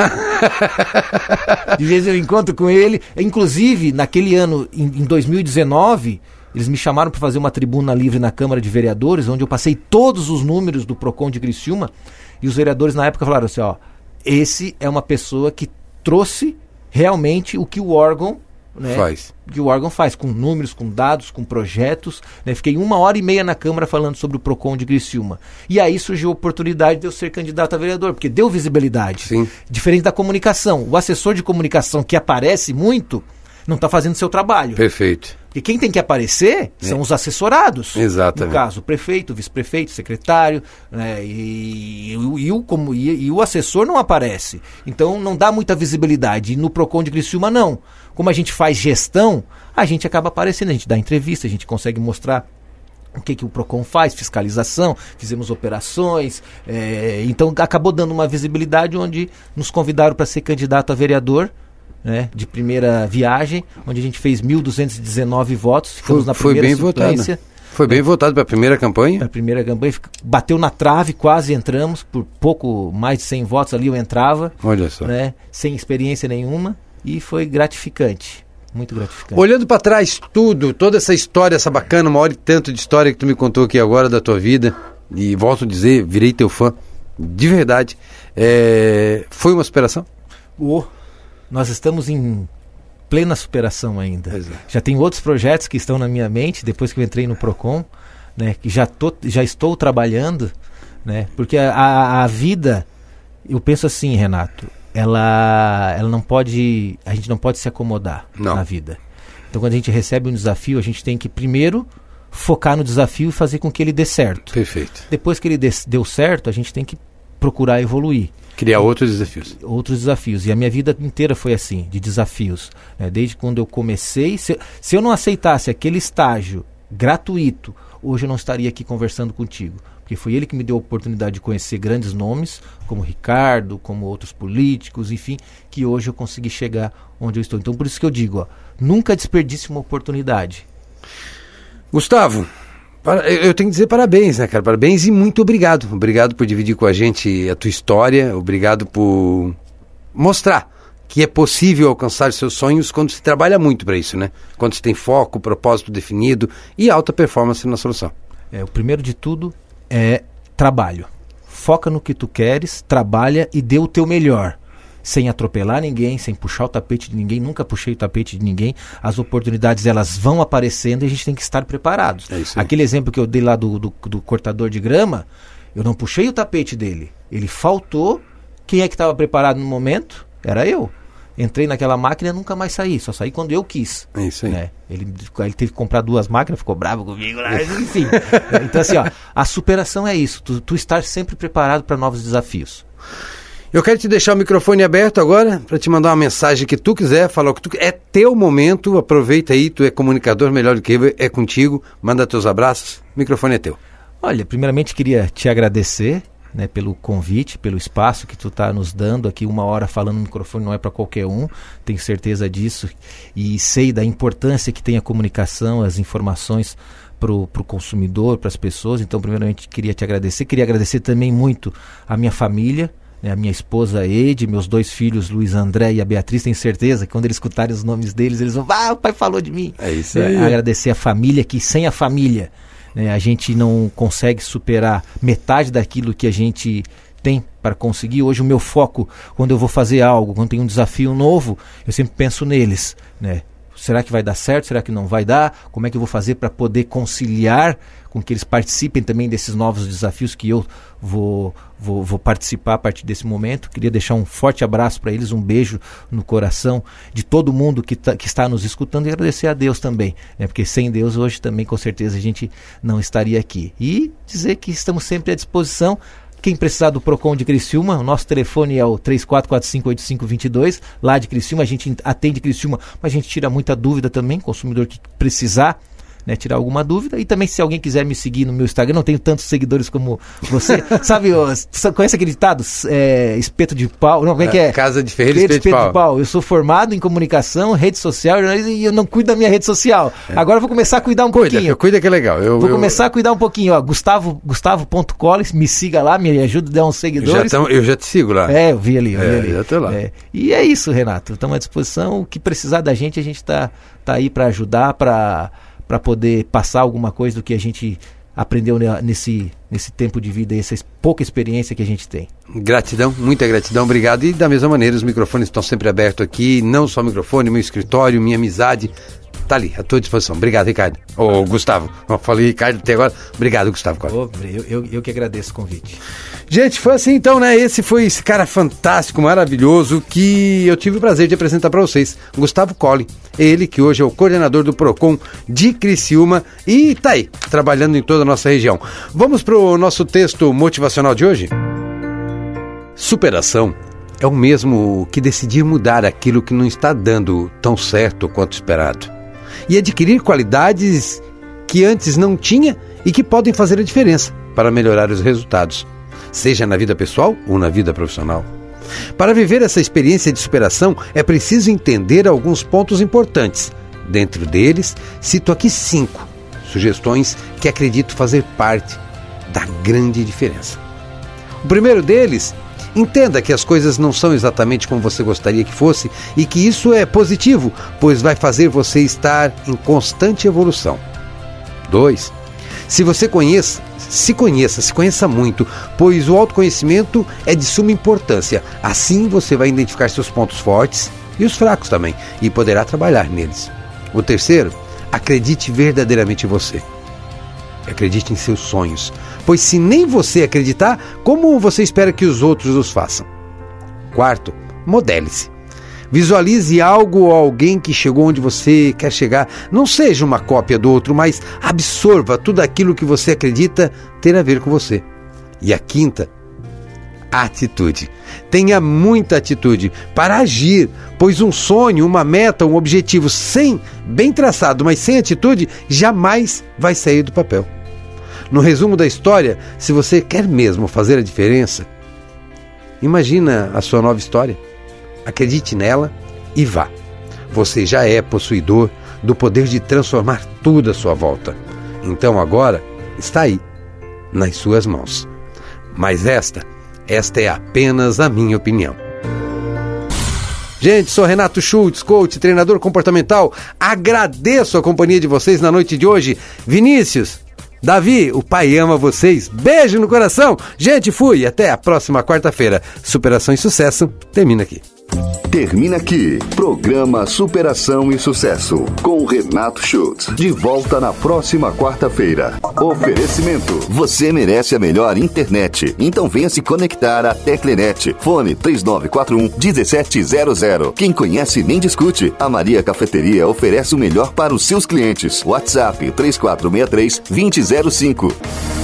De vez eu encontro com ele. Inclusive, naquele ano, em, em 2019, eles me chamaram para fazer uma tribuna livre na Câmara de Vereadores, onde eu passei todos os números do PROCON de Criciúma. E os vereadores na época falaram assim: ó, esse é uma pessoa que trouxe realmente o que o órgão. Né, Faz. que o órgão faz, com números, com dados, com projetos. Né? Fiquei uma hora e meia na Câmara falando sobre o PROCON de Criciúma. E aí surgiu a oportunidade de eu ser candidato a vereador, porque deu visibilidade. Sim. Diferente da comunicação. O assessor de comunicação que aparece muito não está fazendo seu trabalho. Perfeito. Porque quem tem que aparecer são os assessorados. É. Exatamente. No caso, o prefeito, o vice-prefeito, o secretário, né, e, e o- e o, como, e, e o assessor não aparece. Então não dá muita visibilidade. E no PROCON de Criciúma, não. Como a gente faz gestão, a gente acaba aparecendo, a gente dá entrevista, a gente consegue mostrar o que, que o PROCON faz, fiscalização, fizemos operações, é, então acabou dando uma visibilidade onde nos convidaram para ser candidato a vereador, né, de primeira viagem, onde a gente fez 1.219 votos, Foi, ficamos na foi primeira bem votado. suplência. Foi bem votado para a primeira campanha. Na primeira campanha, bateu na trave, quase entramos, por pouco mais de 100 votos ali eu entrava, Olha só. né, sem experiência nenhuma, e foi gratificante, muito gratificante. Olhando para trás tudo, toda essa história, essa bacana, uma hora e tanto de história que tu me contou aqui agora da tua vida, e volto a dizer, virei teu fã, de verdade. É, foi uma superação? Ô, nós estamos em plena superação ainda. Exato. Já tem outros projetos que estão na minha mente depois que eu entrei no Procon, né, que já, tô, já estou trabalhando, né, porque a, a, a vida, eu penso assim, Renato, ela, ela não pode, a gente não pode se acomodar Não. na vida. Então, quando a gente recebe um desafio, a gente tem que primeiro focar no desafio e fazer com que ele dê certo. Perfeito. Depois que ele deu certo, a gente tem que procurar evoluir Criar outros desafios. outros desafios. E a minha vida inteira foi assim, de desafios. né? Desde quando eu comecei, se, se eu não aceitasse aquele estágio gratuito, hoje eu não estaria aqui conversando contigo. Porque foi ele que me deu a oportunidade de conhecer grandes nomes, como Ricardo, como outros políticos, enfim, que hoje eu consegui chegar onde eu estou. Então por isso que eu digo, ó, nunca desperdice uma oportunidade. Gustavo, eu tenho que dizer parabéns, né, cara? Parabéns e muito obrigado. Obrigado por dividir com a gente a tua história. Obrigado por mostrar que é possível alcançar seus sonhos quando se trabalha muito para isso, né? Quando se tem foco, propósito definido e alta performance na solução. É, o primeiro de tudo é trabalho. Foca no que tu queres, trabalha e dê o teu melhor. Sem atropelar ninguém, sem puxar o tapete de ninguém, nunca puxei o tapete de ninguém. As oportunidades elas vão aparecendo e a gente tem que estar preparados. É. Aquele exemplo que eu dei lá do, do, do cortador de grama, eu não puxei o tapete dele. Ele faltou. Quem é que estava preparado no momento? Era eu. Entrei naquela máquina e nunca mais saí. Só saí quando eu quis É isso aí. né? Ele, ele teve que comprar duas máquinas, ficou bravo comigo lá, enfim. então, assim, ó, a superação é isso, tu, tu estar sempre preparado para novos desafios. Eu quero te deixar o microfone aberto agora para te mandar uma mensagem que tu quiser, falar o que tu É teu momento, aproveita aí, tu é comunicador melhor do que eu, é contigo. Manda teus abraços, o microfone é teu. Olha, primeiramente queria te agradecer né, pelo convite, pelo espaço que tu está nos dando aqui. Uma hora falando no microfone não é para qualquer um, tenho certeza disso. E sei da importância que tem a comunicação, as informações para o consumidor, para as pessoas. Então, primeiramente, queria te agradecer. Queria agradecer também muito a minha família. né, A minha esposa Ede, meus dois filhos, Luiz André e a Beatriz, tenho certeza que quando eles escutarem os nomes deles, eles vão, ah, o pai falou de mim. É isso É, aí. agradecer a família, que sem a família né, a gente não consegue superar metade daquilo que a gente tem para conseguir. Hoje o meu foco, quando eu vou fazer algo, quando tem um desafio novo, eu sempre penso neles, né? Será que vai dar certo? Será que não vai dar? Como é que eu vou fazer para poder conciliar com que eles participem também desses novos desafios que eu vou, vou, vou participar a partir desse momento? Queria deixar um forte abraço para eles, um beijo no coração de todo mundo que, tá, que está nos escutando e agradecer a Deus também, né? porque sem Deus hoje também com certeza a gente não estaria aqui. E dizer que estamos sempre à disposição. Quem precisar do Procon de Criciúma, o nosso telefone é o 34458522, lá de Criciúma, a gente atende Criciúma, mas a gente tira muita dúvida também, consumidor que precisar, né, tirar alguma dúvida. E também se alguém quiser me seguir no meu Instagram, não tenho tantos seguidores como você. Sabe, conhece aquele ditado? É, espeto de pau, não, como é que é? Casa de Ferreira, Ferreira espeto de pau. Eu sou formado em comunicação, rede social, jornalismo, e eu não cuido da minha rede social. Agora eu vou começar a cuidar um É. Cuida, pouquinho. cuida que é legal. Eu, Vou eu- começar a cuidar um pouquinho, ó. Gustavo, Gustavo.coles, me siga lá, me ajuda a dar uns já seguidores. tamo- eu já te sigo lá. É, eu vi ali, eu vi É, ali. já tô lá. É. E é isso, Renato. Estamos à disposição. O que precisar da gente, a gente está tá aí para ajudar, para poder passar alguma coisa do que a gente aprendeu ne- nesse, nesse tempo de vida, essa es- pouca experiência que a gente tem. Gratidão, muita gratidão, obrigado. E da mesma maneira, os microfones estão sempre abertos aqui, não só o microfone, meu escritório, minha amizade. Tá ali, à tua disposição. Obrigado, Ricardo. Ô, Gustavo. Eu falei Ricardo até agora. Obrigado, Gustavo. Ô, eu, eu, eu que agradeço o convite. Gente, foi assim então, né? Esse foi esse cara fantástico, maravilhoso, que eu tive o prazer de apresentar para vocês, Gustavo Colli. Ele que hoje é o coordenador do Procon de Criciúma e tá aí, trabalhando em toda a nossa região. Vamos pro nosso texto motivacional de hoje? Superação é o mesmo que decidir mudar aquilo que não está dando tão certo quanto esperado. E adquirir qualidades que antes não tinha e que podem fazer a diferença para melhorar os resultados, seja na vida pessoal ou na vida profissional. Para viver essa experiência de superação, é preciso entender alguns pontos importantes. Dentro deles, cito aqui cinco sugestões que acredito fazer parte da grande diferença. O primeiro deles, entenda que as coisas não são exatamente como você gostaria que fosse e que isso é positivo, pois vai fazer você estar em constante evolução. 2. Se você conheça, se conheça, se conheça muito, pois o autoconhecimento é de suma importância. Assim você vai identificar seus pontos fortes e os fracos também, e poderá trabalhar neles. O terceiro, acredite verdadeiramente em você. Acredite em seus sonhos, pois se nem você acreditar, como você espera que os outros os façam? Quarto, modele-se. Visualize algo ou alguém que chegou onde você quer chegar. Não seja uma cópia do outro, mas absorva tudo aquilo que você acredita ter a ver com você. E a quinta, atitude. Tenha muita atitude para agir, pois um sonho, uma meta, um objetivo sem bem traçado, mas sem atitude, jamais vai sair do papel. No resumo da história, se você quer mesmo fazer a diferença, imagina a sua nova história. Acredite nela e vá. Você já é possuidor do poder de transformar tudo à sua volta. Então agora está aí, nas suas mãos. Mas esta, esta é apenas a minha opinião. Gente, sou Renato Schultz, coach, treinador comportamental. Agradeço a companhia de vocês na noite de hoje. Vinícius, Davi, o pai ama vocês. Beijo no coração. Gente, fui. Até a próxima quarta-feira. Superação e sucesso termina aqui. Termina aqui. Programa Superação e Sucesso. Com Renato Schultz. De volta na próxima quarta-feira. Oferecimento. Você merece a melhor internet. Então venha se conectar à Teclenet. Fone 3941 1700. Quem conhece nem discute. A Maria Cafeteria oferece o melhor para os seus clientes. WhatsApp 3463 2005.